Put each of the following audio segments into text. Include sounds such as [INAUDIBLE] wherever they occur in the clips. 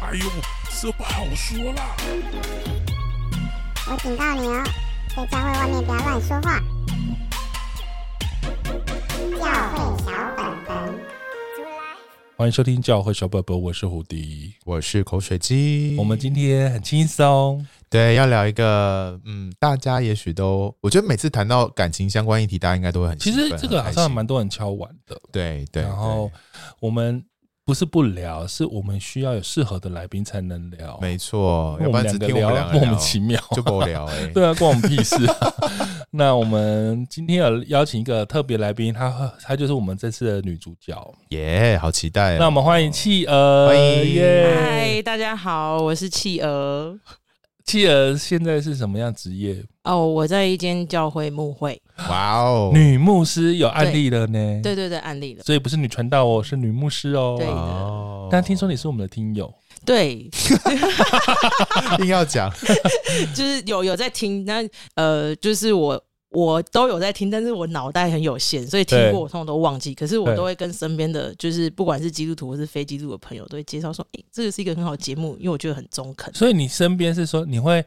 哎呦，这不好说啦！我警告你哦，在教会外面不要乱说话。教会小本本，欢迎收听教会小本本，我是胡迪，我是口水鸡。我们今天很轻松，对，要聊一个，嗯，大家也许都，我觉得每次谈到感情相关议题，大家应该都会很。其实这个好像蛮多人敲碗的，对对。然后我们。不是不聊，是我们需要有适合的来宾才能聊。没错，要不然只听我们两个聊莫名其妙，就不聊 [LAUGHS] 哎。对啊，关我们屁事啊。[LAUGHS] 那我们今天要邀请一个特别来宾，她她就是我们这次的女主角，耶，好期待。那我们欢迎企鹅，欢迎耶！嗨，大家好，我是企鹅。企鹅现在是什么样职业？哦，我在一间教会牧会。哇哦，女牧师有案例了呢。对对对，案例了。所以不是女传道哦，是女牧师哦。对的。但听说你是我们的听友。对。[LAUGHS] 硬要讲，[LAUGHS] 就是有有在听，那呃，就是我。我都有在听，但是我脑袋很有限，所以听过我通常都忘记。可是我都会跟身边的，就是不管是基督徒或是非基督徒的朋友，都会介绍说：“诶、欸，这个是一个很好的节目，因为我觉得很中肯。”所以你身边是说你会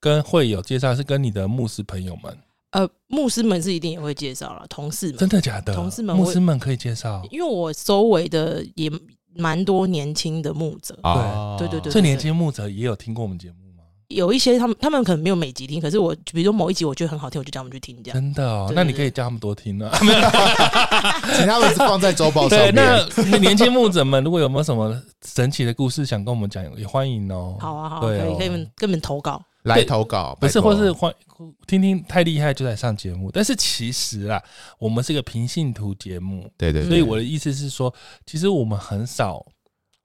跟会友介绍，是跟你的牧师朋友们？呃，牧师们是一定也会介绍了，同事们真的假的？同事们、牧师们可以介绍，因为我周围的也蛮多年轻的牧者，哦、对对对对，这年轻牧者也有听过我们节目。有一些他们他们可能没有每集听，可是我比如说某一集我觉得很好听，我就叫他们去听这样。真的哦，那你可以叫他们多听啊。[LAUGHS] 请他们是放在周报上面。对，那年轻牧者们如果有没有什么神奇的故事想跟我们讲，也欢迎哦。好啊，好啊，对哦，可以可以跟你们投稿，来投稿，不是，或是欢听听太厉害就来上节目。但是其实啊，我们是一个平信徒节目，对对，对，所以我的意思是说，其实我们很少。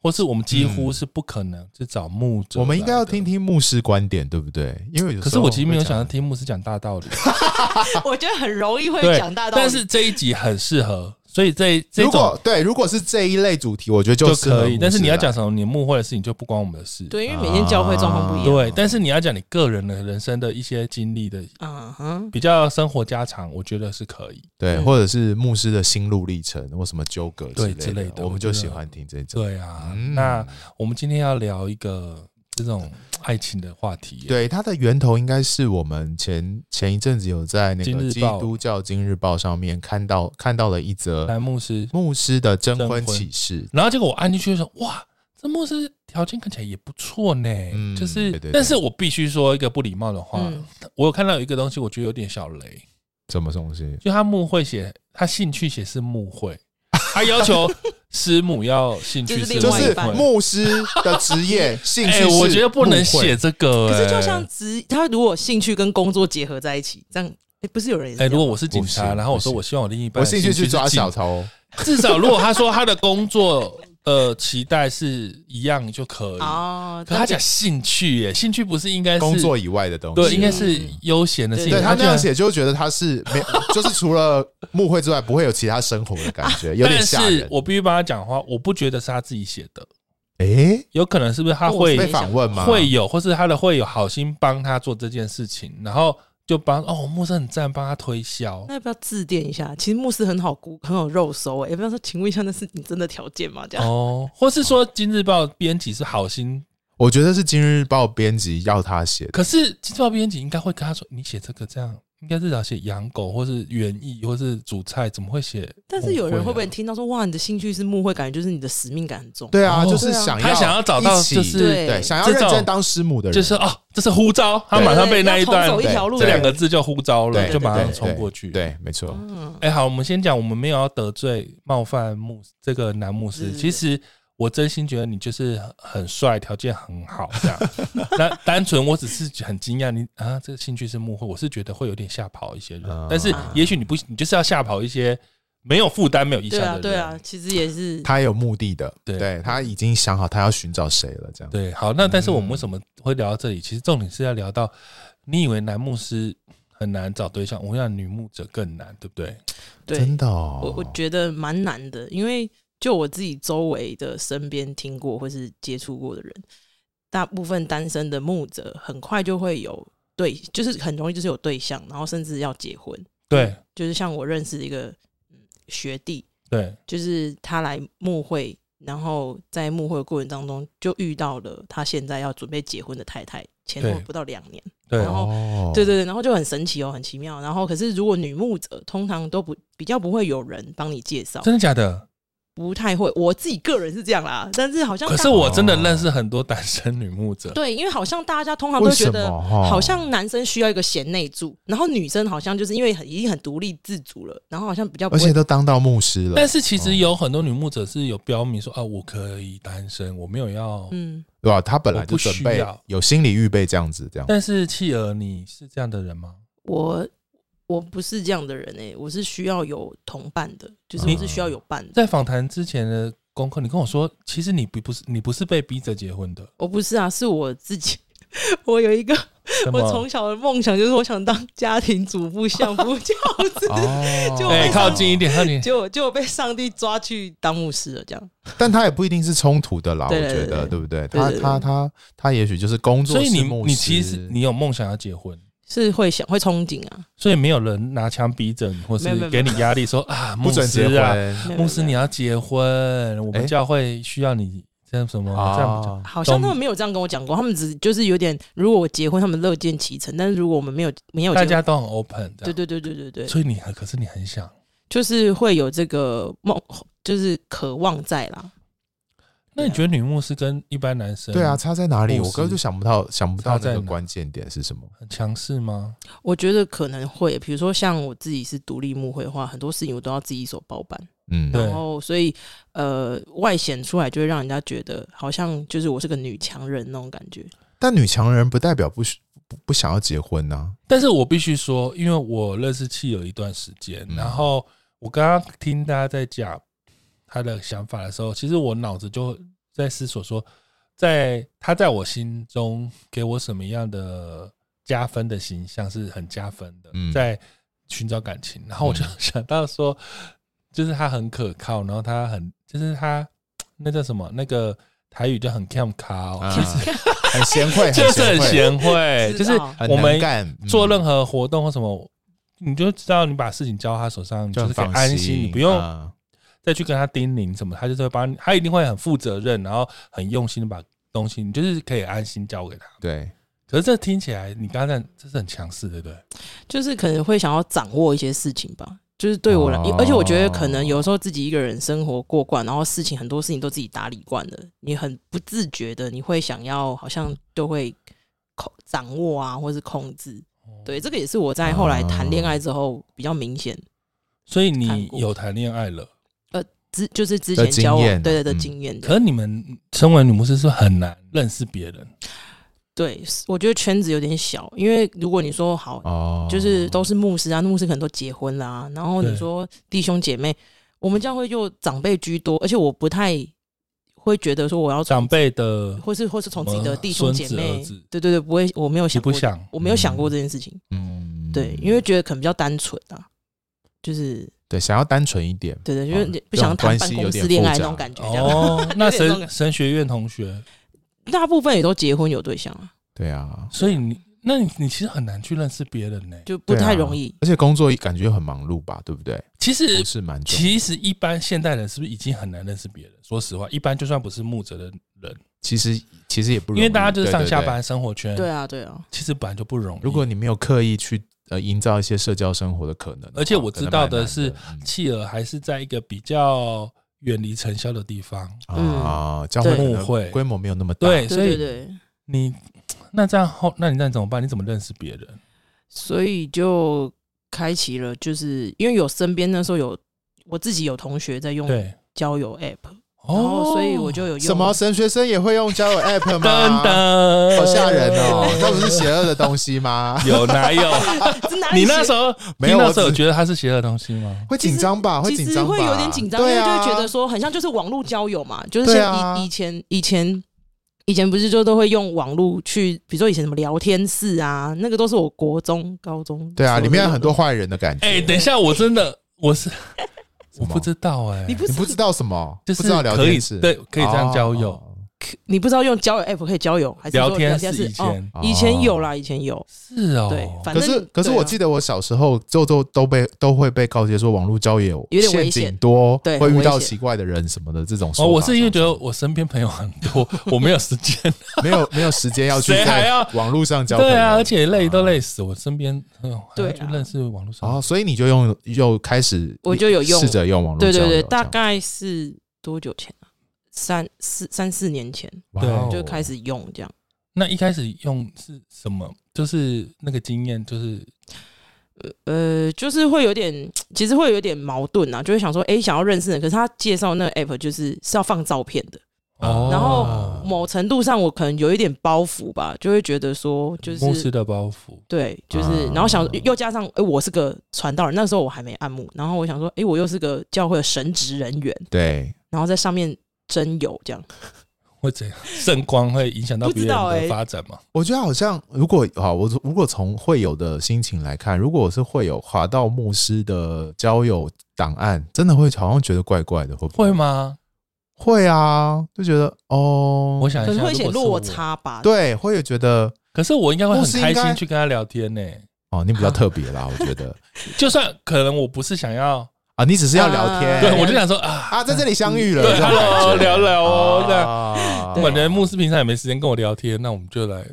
或是我们几乎是不可能去找牧者，我们应该要听听牧师观点，对不对？因为可是我其实没有想要听牧师讲大道理，[LAUGHS] [LAUGHS] 我觉得很容易会讲大道理。但是这一集很适合，所以这这种对，如果是这一类主题，我觉得就可以。但是你要讲什么，你牧会的事情就不关我们的事。对，因为每天教会状况不一样。对，但是你要讲你个人的人生的一些经历的，嗯哼，比较生活家常，我觉得是可以。对，或者是牧师的心路历程或什么纠葛对之类的，我们就喜欢听这种。对啊，那。我们今天要聊一个这种爱情的话题。对，它的源头应该是我们前前一阵子有在那个基督教今日报上面看到看到了一则男牧师牧师的征婚启事，然后结果我按进去说：“哇，这牧师条件看起来也不错呢。”嗯，就是，但是我必须说一个不礼貌的话，嗯，我有看到有一个东西，我觉得有点小雷。什么东西？就他牧会写，他兴趣写是牧会。他要求师母要兴趣是就是牧师的职业 [LAUGHS] 兴趣，我觉得不能写这个。可是就像职，他如果兴趣跟工作结合在一起，这样哎，不是有人哎？如果我是警察，然后我说我希望我另一半我兴趣去抓小偷，[LAUGHS] 至少如果他说他的工作。呃，期待是一样就可以哦。可他讲兴趣耶，兴趣不是应该是工作以外的东西？对，应该是悠闲的事情。对，他这样写就觉得他是没，[LAUGHS] 就是除了幕会之外，不会有其他生活的感觉，有点吓人。但是我必须帮他讲话，我不觉得是他自己写的。诶，有可能是不是他会被访问吗？会有，或是他的会有好心帮他做这件事情，然后。就帮哦，牧师很赞，帮他推销。那要不要致电一下？其实牧师很好估，很有肉收诶。要不要说，请问一下，那是你真的条件吗？这样哦，或是说，今日报编辑是好心？我觉得是今日报编辑要他写。可是今日报编辑应该会跟他说：“你写这个这样。”应该是要写养狗，或是园艺，或是煮菜，怎么会写？但是有人会不会听到说，哇，你的兴趣是牧会，感觉就是你的使命感很重。对啊，就是想要他想要找到，就是对，想要认真当师母的人，就是哦，这是呼召，他马上被那一段这两个字就呼召了，就马上冲过去。对，没错。哎，好，我们先讲，我们没有要得罪、冒犯牧这个男牧师，其实。我真心觉得你就是很帅，条件很好，这样。那单纯我只是很惊讶，你啊，这个兴趣是幕后，我是觉得会有点吓跑一些人。但是也许你不，你就是要吓跑一些没有负担、没有意向的人。对啊，其实也是他有目的的，对，他已经想好他要寻找谁了，这样。对，好，那但是我们为什么会聊到这里？其实重点是要聊到，你以为男牧师很难找对象，我想女牧者更难，对不对？对，真的，哦，我我觉得蛮难的，因为。就我自己周围的身边听过或是接触过的人，大部分单身的牧者很快就会有对，就是很容易就是有对象，然后甚至要结婚。对，就是像我认识的一个学弟，对，就是他来牧会，然后在牧会过程当中就遇到了他现在要准备结婚的太太，前后不到两年，对，然后对对对，然后就很神奇哦，很奇妙。然后可是如果女牧者通常都不比较不会有人帮你介绍，真的假的？不太会，我自己个人是这样啦，但是好像可是我真的认识很多单身女牧者，对，因为好像大家通常都觉得，好像男生需要一个贤内助，然后女生好像就是因为很已经很独立自主了，然后好像比较而且都当到牧师了。但是其实有很多女牧者是有标明说啊，我可以单身，我没有要，嗯，对吧？他本来就准备有心理预备这样子，这样。但是契儿，你是这样的人吗？我。我不是这样的人诶、欸，我是需要有同伴的，就是我是需要有伴的。在访谈之前的功课，你跟我说，其实你不不是你不是被逼着结婚的。我不是啊，是我自己。[LAUGHS] 我有一个，我从小的梦想就是我想当家庭主妇、相夫教子。哦，[LAUGHS] 就哎，靠近一点，靠近。就就被上帝抓去当牧师了，这样。但他也不一定是冲突的啦，我觉得，对不对？他他他他也许就是工作。所以你你其实你有梦想要结婚。是会想会憧憬啊，所以没有人拿枪逼着你，或是给你压力说 [LAUGHS] 啊，牧师啊，牧师你要结婚，我们教会需要你这样什么这样。好像他们没有这样跟我讲过，他们只就是有点，如果我结婚，他们乐见其成。但是如果我们没有没有，大家都很 open。对对对对对对。所以你可是你很想，就是会有这个梦，就是渴望在啦。那你觉得女牧师跟一般男生对啊差在哪里？我根本就想不到，想不到那个关键点是什么？很强势吗？我觉得可能会，比如说像我自己是独立牧会的话，很多事情我都要自己一手包办。嗯，然后所以呃，外显出来就会让人家觉得好像就是我是个女强人那种感觉。但女强人不代表不不不想要结婚呐。但是我必须说，因为我认识企鹅一段时间，然后我刚刚听大家在讲。他的想法的时候，其实我脑子就在思索说，在他在我心中给我什么样的加分的形象是很加分的，在寻找感情。然后我就想到说，就是他很可靠，然后他很就是他那叫什么那个台语就很 cam 卡，其实 [LAUGHS] 很贤惠，就是很贤惠，就是我们做任何活动或什么，你就知道你把事情交他手上，就是可以安心，你不用。再去跟他叮咛什么，他就是会帮你，他一定会很负责任，然后很用心的把东西，你就是可以安心交给他。对，可是这听起来，你刚才这是很强势，对不对？就是可能会想要掌握一些事情吧。就是对我来，哦、而且我觉得可能有时候自己一个人生活过惯，然后事情很多事情都自己打理惯了，你很不自觉的，你会想要好像就会控掌握啊，或是控制。对，这个也是我在后来谈恋爱之后比较明显。所以你有谈恋爱了？之就是之前交往对对的经验，可是你们身为女牧师是很难认识别人。对，我觉得圈子有点小，因为如果你说好，就是都是牧师啊，牧师可能都结婚啦，然后你说弟兄姐妹，我们教会就长辈居多，而且我不太会觉得说我要长辈的，或是或是从自己的弟兄姐妹，对对对，不会，我没有想过，我没有想过这件事情。嗯，对，因为觉得可能比较单纯啊，就是。对，想要单纯一点，对对，就是不想谈办公室恋爱那种感觉。哦，[LAUGHS] 那神神学院同学，大部分也都结婚有对象啊。对啊，所以你，那你你其实很难去认识别人呢，就不太容易。而且工作感觉很忙碌吧，对不对？其实是蛮，其实一般现代人是不是已经很难认识别人？说实话，一般就算不是木泽的人，其实其实也不容易，因为大家就是上下班生活圈。对啊，对啊，其实本来就不容易。如果你没有刻意去。呃，营造一些社交生活的可能。而且我知道的是，企鹅还是在一个比较远离尘嚣的地方啊，教会牧会规模没有那么大。对，所以你那这样后，那你那怎么办？你怎么认识别人？所以就开启了，就是因为有身边那时候有我自己有同学在用交友 App。然后，所以我就有用什么神学生也会用交友 [LAUGHS] App 吗？好吓人哦！[LAUGHS] 那不是邪恶的东西吗？有哪 [LAUGHS] 有？你那时候没有？那时候觉得它是邪恶的东西吗？会紧张吧？会紧张吧？会有点紧张，因为就会觉得说，很像就是网络交友嘛，就是像以以前以前以前不是就都会用网络去，比如说以前什么聊天室啊，那个都是我国中高中对啊，里面有很多坏人的感觉。哎，等一下，我真的我是。我不知道哎，你不知道什么？就是可以对，可以这样交友，你不知道用交友 app 可以交友，还是聊天是以前以前有啦，以前有是哦。对，反正可是可是我记得我小时候就都都被都会被告诫说网络交友有点危险多，对，会遇到奇怪的人什么的这种。哦，我是因为觉得我身边朋友很多，[LAUGHS] 我没有时间，没有没有时间要去在网络上交友。对啊，而且累都累死，我身边对就认识网络上。哦，所以你就用又开始我就有用试着用网络交友。对对对，大概是多久前？三四三四年前，对，就开始用这样。那一开始用是什么？就是那个经验，就是呃，就是会有点，其实会有点矛盾啊，就会想说，哎，想要认识人，可是他介绍那个 app 就是是要放照片的，哦，然后某程度上我可能有一点包袱吧，就会觉得说，就是牧师的包袱，对，就是，然后想又加上，哎，我是个传道人，那时候我还没按牧，然后我想说，哎，我又是个教会的神职人员，对，然后在上面。真有这样会怎样？圣光会影响到别人的发展吗？欸、我觉得好像，如果啊，我如果从会友的心情来看，如果我是会友滑到牧师的交友档案，真的会好像觉得怪怪的，会不会？会吗？会啊，就觉得哦，我想一下，可能会写落差吧？对，会有觉得，可是我应该会很开心去跟他聊天呢、欸。哦，你比较特别啦，我觉得，[LAUGHS] 就算可能我不是想要。啊，你只是要聊天，对，我就想说啊啊，在这里相遇了，对，Hello，聊聊哦，这样，反正牧师平常也没时间跟我聊天，那我们就来，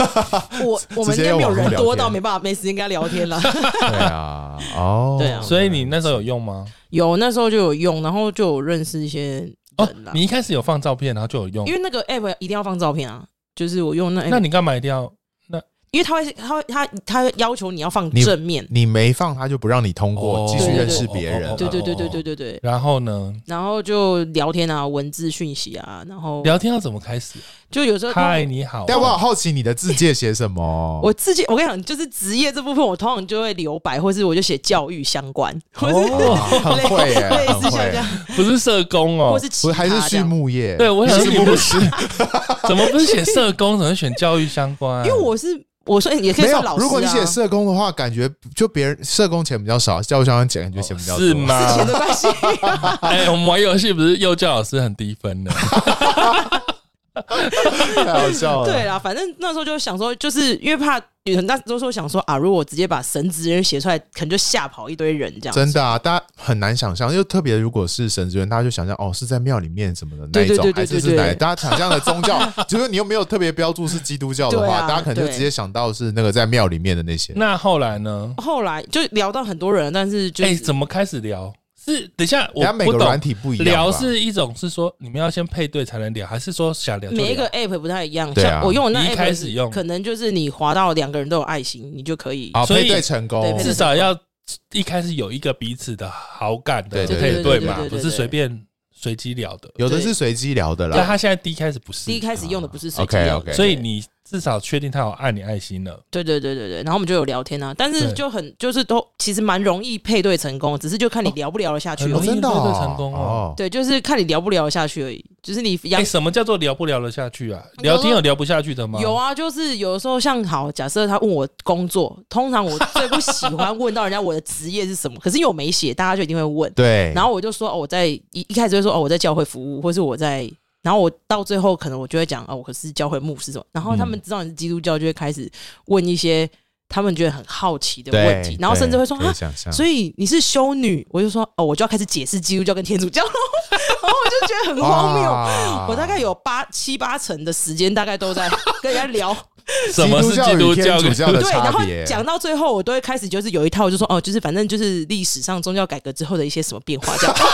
[LAUGHS] 我我们应该没有人多到没办法没时间跟他聊天了，[LAUGHS] 对啊，哦，对啊，所以你那时候有用吗？有，那时候就有用，然后就有认识一些人哦，你一开始有放照片，然后就有用，因为那个 app 一定要放照片啊，就是我用那，那你干嘛一定要？因为他会，他会，他他要求你要放正面，你，你没放他就不让你通过，继续认识别人。对对对对对对对。然后呢？然后就聊天啊，文字讯息啊，然后聊天要怎么开始？就有时候嗨，你好。但我好好奇你的字界写什么？[LAUGHS] 我字界，我跟你讲，就是职业这部分，我通常就会留白，或是我就写教育相关，或是很会耶，[LAUGHS] 类似像这样，不是社工哦，或是不是还是畜牧业？对，我想是不是？[LAUGHS] 怎么不是写社工？怎么选教育相关？因为我是。我说也可以算老师、啊、如果你写社工的话，感觉 [LAUGHS] 就别人社工钱比较少，教育相关钱感觉钱比较多，是吗？是钱的关系。[LAUGHS] 哎、欸，我们玩游戏不是幼教老师很低分的。[LAUGHS] 太好笑了。对啦，反正那时候就想说，就是因为怕有人大多时候想说啊，如果我直接把神职人写出来，可能就吓跑一堆人这样。真的啊，大家很难想象，因为特别如果是神职人，大家就想象哦，是在庙里面什么的那一种，还是是哪？大家想象的宗教，[LAUGHS] 就是你又没有特别标注是基督教的话，大家可能就直接想到是那个在庙里面的那些。那后来呢？后来就聊到很多人，但是就哎，怎么开始聊？是，等一下，我每个软体不一样。聊是一种是说你们要先配对才能聊，还是说想聊？每一个 app 不太一样。像我用的那 app 开始用，可能就是你滑到两个人都有爱心，你就可以好配对成功。至少要一开始有一个彼此的好感的配对嘛，不是随便随机聊的。有的是随机聊的啦。但他现在第一开始不是，第一开始用的不是随机聊的，所以你。至少确定他有爱你爱心了。对对对对对，然后我们就有聊天啊，但是就很就是都其实蛮容易配对成功，只是就看你聊不聊得下去。容易配对成功哦。对，就是看你聊不聊得下去而已。就是你哎，什么叫做聊不聊得下去啊？聊天有聊不下去的吗？有啊，就是有的时候像好，假设他问我工作，通常我最不喜欢问到人家我的职业是什么，[LAUGHS] 可是因为我没写，大家就一定会问。对。然后我就说哦，我在一一开始就说哦，我在教会服务，或是我在。然后我到最后可能我就会讲哦，我可是教会牧师什么，然后他们知道你是基督教，就会开始问一些他们觉得很好奇的问题，然后甚至会说啊，所以你是修女，我就说哦，我就要开始解释基督教跟天主教，[LAUGHS] 然后我就觉得很荒谬。我大概有八七八成的时间大概都在 [LAUGHS] 跟人家聊什么是基督教跟天主教的对，然后讲到最后我都会开始就是有一套，就说哦，就是反正就是历史上宗教改革之后的一些什么变化这样。[LAUGHS]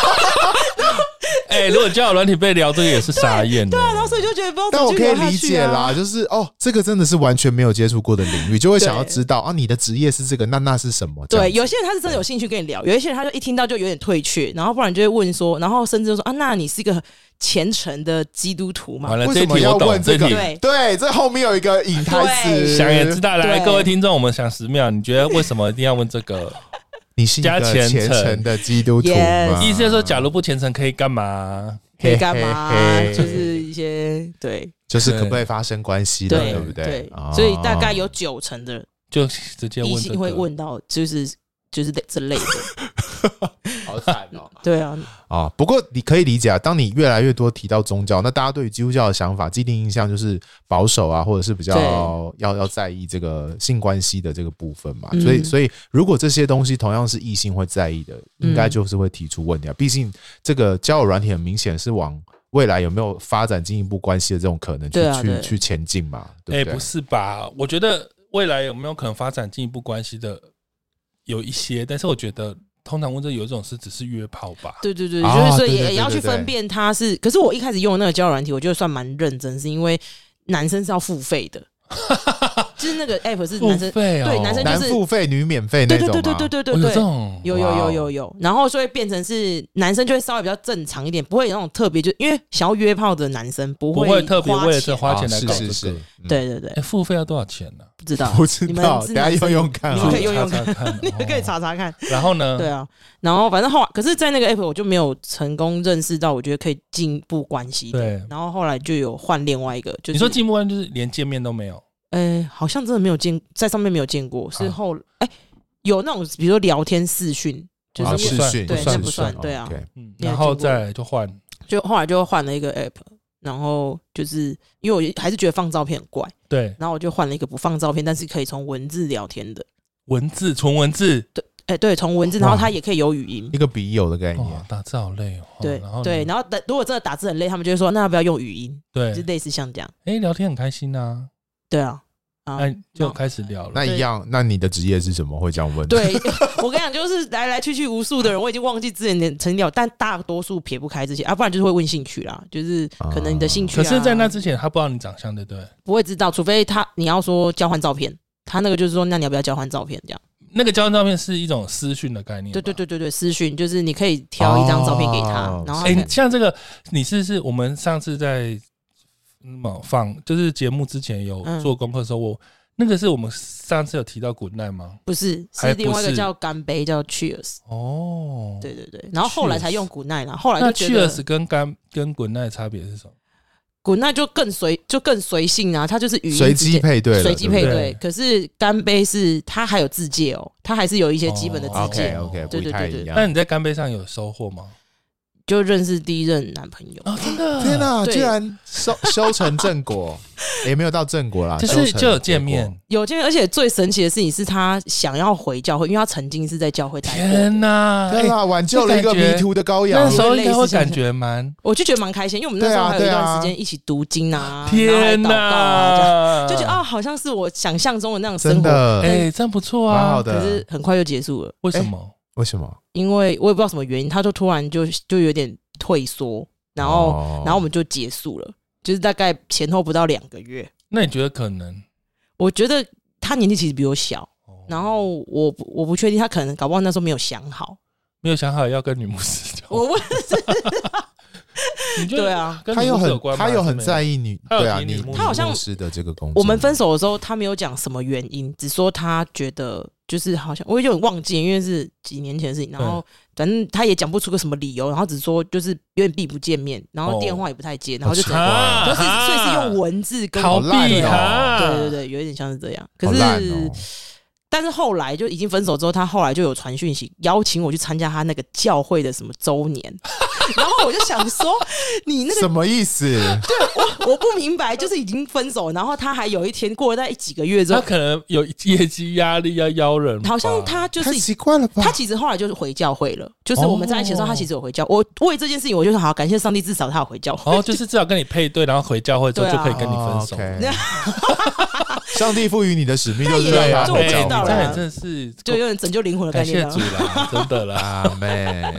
哎、欸，如果交友软体被聊，这个也是傻眼的。对啊，然后所以就觉得不知道、啊。但我可以理解啦，就是哦，这个真的是完全没有接触过的领域，就会想要知道啊，你的职业是这个，那那是什么？对，有些人他是真的有兴趣跟你聊，有一些人他就一听到就有点退却，然后不然就会问说，然后甚至就说啊，那你是一个虔诚的基督徒吗？为什么要问这个？对，对，这后面有一个隐台词，想也知道。来，各位听众，我们想十秒，你觉得为什么一定要问这个？你是一个虔诚的基督徒吗？Yes. 意思是说，假如不虔诚可以干嘛？可以干嘛？就是一些对，就是可不可以发生关系的，对不对？对，所以大概有九成的就直接问，会问到，就是就是这类的。[LAUGHS] 对啊，啊，不过你可以理解啊，当你越来越多提到宗教，那大家对于基督教的想法、既定印象就是保守啊，或者是比较要要在意这个性关系的这个部分嘛。所以，所以如果这些东西同样是异性会在意的，应该就是会提出问题啊。毕竟这个交友软体很明显是往未来有没有发展进一步关系的这种可能去去去前进嘛。哎，不是吧？我觉得未来有没有可能发展进一步关系的有一些，但是我觉得。通常问这有一种是只是约炮吧？对对对，就是所以也要去分辨他是。可是我一开始用的那个交友软体，我觉得算蛮认真，是因为男生是要付费的。[LAUGHS] 就是那个 app 是男生付费哦，对，男生就是付费女免费那种吗？对对对对对对对，有有有有有，然后所以变成是男生就会稍微比较正常一点，不会有那种特别，就因为想要约炮的男生不会特别为了这花钱来搞这个。对对对，付费要多少钱呢？不知道，[LAUGHS] 不知道，等下用用看，你可以用用看，你们可以 [LAUGHS] 查查看。然后呢？对啊，然后反正后来，可是，在那个 app 我就没有成功认识到，我觉得可以进一步关系。对，然后后来就有换另外一个，就是你说进一步关系就是连见面都没有。呃、欸，好像真的没有见，在上面没有见过，是后哎、有那种，比如说聊天视讯，就是视讯，对，那不算，对啊，嗯，然后再来就换，就后来就换了一个 app，然后就是因为我还是觉得放照片很怪，对，然后我就换了一个不放照片，但是可以从文字聊天的。文字，从文字，对，哎、欸、对，从文字，然后它也可以有语音，一个笔友的概念，打字好累哦，对，然后对，然后等如果真的打字很累，他们就会说那要不要用语音，对，就类似像这样，哎、欸，聊天很开心啊，对啊。那就开始聊了。那一样，那你的职业是什么？会这样问？对，[LAUGHS] 我跟你讲，就是来来去去无数的人，我已经忘记之前的成聊，但大多数撇不开这些啊，不然就是会问兴趣啦，就是可能你的兴趣。可是，在那之前，他不知道你长相，对不对？不会知道，除非他你要说交换照片，他那个就是说，那你要不要交换照片？这样，那个交换照片是一种私讯的概念。对对对对对，私讯就是你可以挑一张照片给他，然后哎，像这个，你是是我们上次在某放就是节目之前有做功课的时候我。那个是我们上次有提到 Good Night 吗？不是，是另外一个叫干杯，叫 Cheers。哦，对对对，然后后来才用 Good Night 啦。后来就 Cheers 跟干跟 Good Night 差别是什么？Good Night 就更随就更随性啊，它就是语音随机配对，随机配对。可是干杯是它还有自介哦，它还是有一些基本的自介。OK，对对对对。那你在干杯上有收获吗？就认识第一任男朋友。啊！真的，天哪，居然修 [LAUGHS] 修成正果，也没有到正果啦，就是就有见面，有见面，而且最神奇的事情是他想要回教会，因为他曾经是在教会待过。天哪，对啊，挽救了一个迷途的羔羊。那时候应该会感觉蛮，我就觉得蛮开心，因为我们那时候还有一段时间一起读经啊，天哪，就觉得啊，好像是我想象中的那种生活，哎，真不错啊，蛮好的。可是很快就结束了，为什么？为什么？因为我也不知道什么原因，他就突然就就有点退缩，然后、哦、然后我们就结束了，就是大概前后不到两个月。那你觉得可能？我觉得他年纪其实比我小，哦、然后我我不确定他可能搞不好那时候没有想好，没有想好要跟女牧师交。我问 [LAUGHS] 对啊，他又很他又很在意女，对啊，你他好像牧师的这个工作。我们分手的时候，他没有讲什么原因，只说他觉得。就是好像我有点忘记，因为是几年前的事情。然后反正他也讲不出个什么理由，然后只说就是有点避不见面，然后电话也不太接，然后就整个就是所以是用文字跟逃避他。对对对，有一点像是这样。可是。但是后来就已经分手之后，他后来就有传讯息邀请我去参加他那个教会的什么周年，[LAUGHS] 然后我就想说，你那个什么意思？对，我我不明白，就是已经分手，然后他还有一天过了在几个月之后，他可能有业绩压力要邀人，好像他就是太奇怪了吧？他其实后来就是回教会了，就是我们在一起的时候，他其实有回教。我为这件事情，我就说好，感谢上帝，至少他有回教会。哦，就是至少跟你配对，然后回教会之后就可以跟你分手。[LAUGHS] 上帝赋予你的使命就是让他回教会。这是就有点拯救灵魂的概念，感谢主啦，真的啦，[LAUGHS] 阿妹。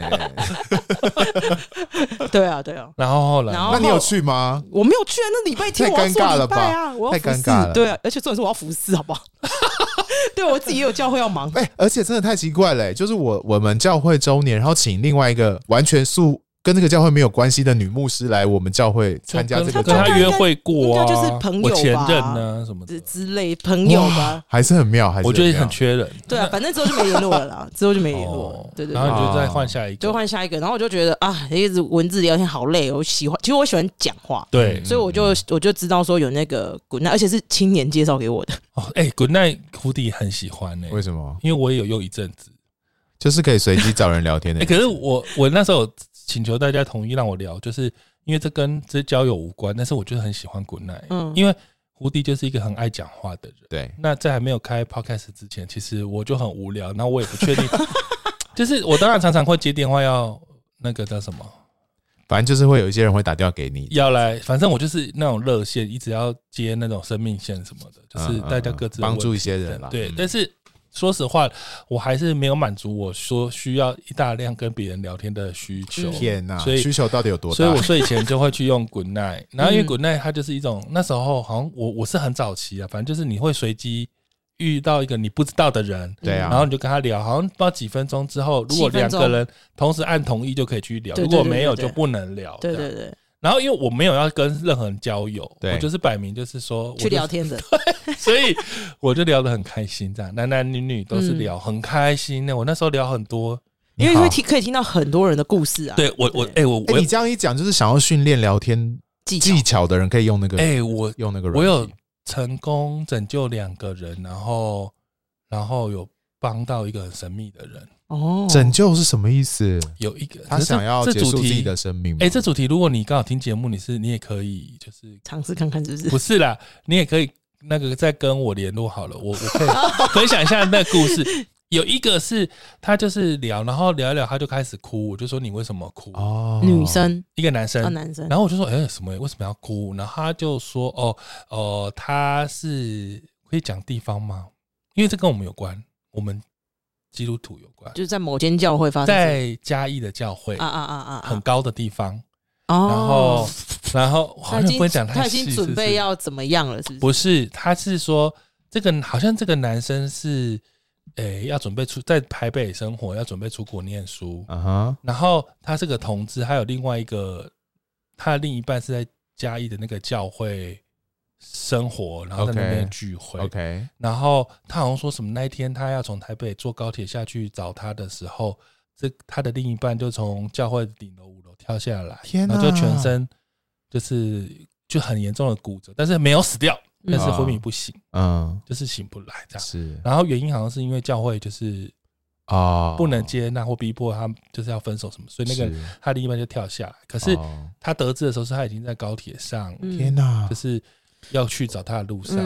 [LAUGHS] 对啊，对啊。然后后来，那你有去吗？我没有去啊，那礼拜天我要做礼拜啊，我要太尴尬了。对啊，而且重点是我要服侍，好不好？[LAUGHS] 对我自己也有教会要忙。哎，而且真的太奇怪了，就是我我们教会周年，然后请另外一个完全素。跟那个教会没有关系的女牧师来我们教会参加这个，跟他约会过啊，就是朋友吧，前任呢什么之之类朋友吧，还是很妙，还是我觉得很缺人。对啊，反正之后就没联络了啦，[LAUGHS] 之后就没联络。对对，然后你就再换下一个，就换下一个，然后我就觉得啊，一直文字聊天好累，我喜欢，其实我喜欢讲话，对，所以我就我就知道说有那个 Good Night，而且是青年介绍给我的。哦，哎，Good Night，胡迪很喜欢呢。为什么？因为我也有用一阵子。就是可以随机找人聊天的。[LAUGHS] 哎，可是我我那时候请求大家同意让我聊，就是因为这跟这交友无关，但是我就是很喜欢 Good night，嗯，因为胡迪就是一个很爱讲话的人。对，那在还没有开 Podcast 之前，其实我就很无聊，然后我也不确定，[LAUGHS] 就是我当然常常会接电话，要那个叫什么。反正就是会有一些人会打电话给你，要来，反正我就是那种热线，一直要接那种生命线什么的，就是大家各自帮助一些人啦。对，但是说实话，我还是没有满足我说需要一大量跟别人聊天的需求。天哪，所以需求到底有多大？所以我睡前就会去用 Good Night，然后因为 Good Night 它就是一种那时候好像我我是很早期啊，反正就是你会随机。遇到一个你不知道的人，对啊，然后你就跟他聊，好像不知道几分钟之后，如果两个人同时按同意就可以去聊，如果没有就不能聊。对对对。然后因为我没有要跟任何人交友，我就是摆明就是说去聊天的，[LAUGHS] 对，所以我就聊得很开心，这样男男女女都是聊很开心的。我那时候聊很多，因为会听可以听到很多人的故事啊。对我我哎我你这样一讲，就是想要训练聊天技巧的人可以用那个哎我用那个我有。成功拯救两个人，然后，然后有帮到一个很神秘的人。哦，拯救是什么意思？有一个他想要结束自己的生命。哎，这主题如果你刚好听节目，你是你也可以就是尝试看看，是不是？不是啦，你也可以那个再跟我联络好了，我我可以 [LAUGHS] 分享一下那故事。有一个是他就是聊，然后聊一聊，他就开始哭。我就说你为什么哭？哦，女生，一个男生，男生。然后我就说，哎，什么？为什么要哭？然后他就说，哦，哦，他是可以讲地方吗？因为这跟我们有关，我们基督徒有关，就是在某间教会发生，在嘉义的教会啊啊啊啊，很高的地方。哦，然后，然后好像不会讲太细，他已经准备要怎么样了？是不是？不是，他是说这个好像这个男生是。诶、欸，要准备出在台北生活，要准备出国念书。Uh huh. 然后他是个同志，还有另外一个，他的另一半是在嘉义的那个教会生活，然后在那边聚会。Okay. 然后他好像说什么那一天他要从台北坐高铁下去找他的时候，这他的另一半就从教会顶楼五楼跳下来，天哪，然后就全身就是就很严重的骨折，但是没有死掉。但是昏迷不醒，嗯，就是醒不来这样。是，然后原因好像是因为教会就是啊，不能接纳或逼迫他，就是要分手什么，所以那个他另一半就跳下来。可是他得知的时候，是他已经在高铁上，天哪，就是要去找他的路上。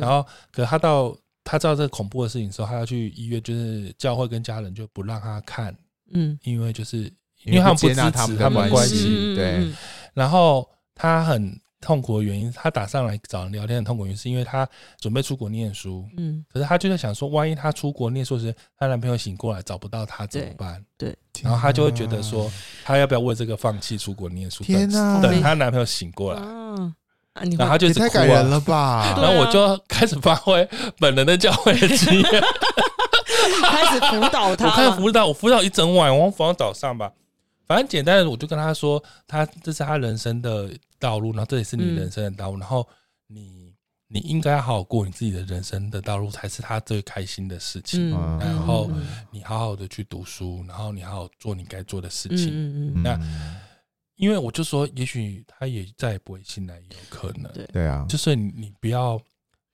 然后，可是他到他知道这个恐怖的事情的时候，他要去医院，就是教会跟家人就不让他看，嗯，因为就是因为他们不支持他们关系，对。然后他很。痛苦的原因，他打上来找人聊天的痛苦原因，是因为他准备出国念书。嗯，可是他就在想说，万一他出国念书时，她男朋友醒过来找不到她怎么办？对，然后她就会觉得说，她要不要为这个放弃出国念书？天哪！等她男朋友醒过来，然后他就太感人了吧？然后我就开始发挥本人的教会的经验，开始辅导他。我开始辅导，我辅导一整晚，我辅导早上吧。反正简单的，我就跟他说，他这是他人生的道路，然后这也是你人生的道路，嗯、然后你你应该好好过你自己的人生的道路，才是他最开心的事情。嗯、然后你好好的去读书，然后你好好做你该做的事情。嗯嗯、那因为我就说，也许他也再也不会醒来，也有可能。对对啊，就是你你不要，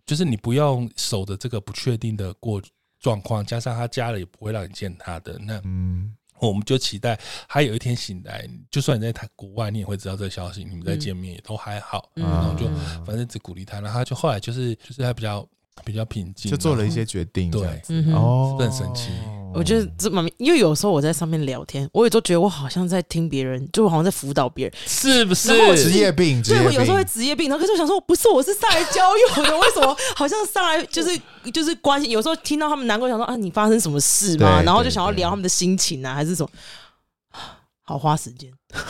就是你不要守着这个不确定的过状况，加上他家里也不会让你见他的那嗯。我们就期待他有一天醒来，就算你在他国外，你也会知道这个消息。你们再见面也都还好，嗯、然后就反正只鼓励他。然后他就后来就是就是他比较比较平静，就做了一些决定。对，哦，很神奇。我觉得这蛮，因为有时候我在上面聊天，我也都觉得我好像在听别人，就好像在辅导别人，是不是？职业病，对，我有时候会职业病。然后可是我想说，不是，我是上来交友的，为什么好像上来 [LAUGHS] 就是就是关心？有时候听到他们难过，想说啊，你发生什么事吗？然后就想要聊他们的心情啊，还是什么？好花时间，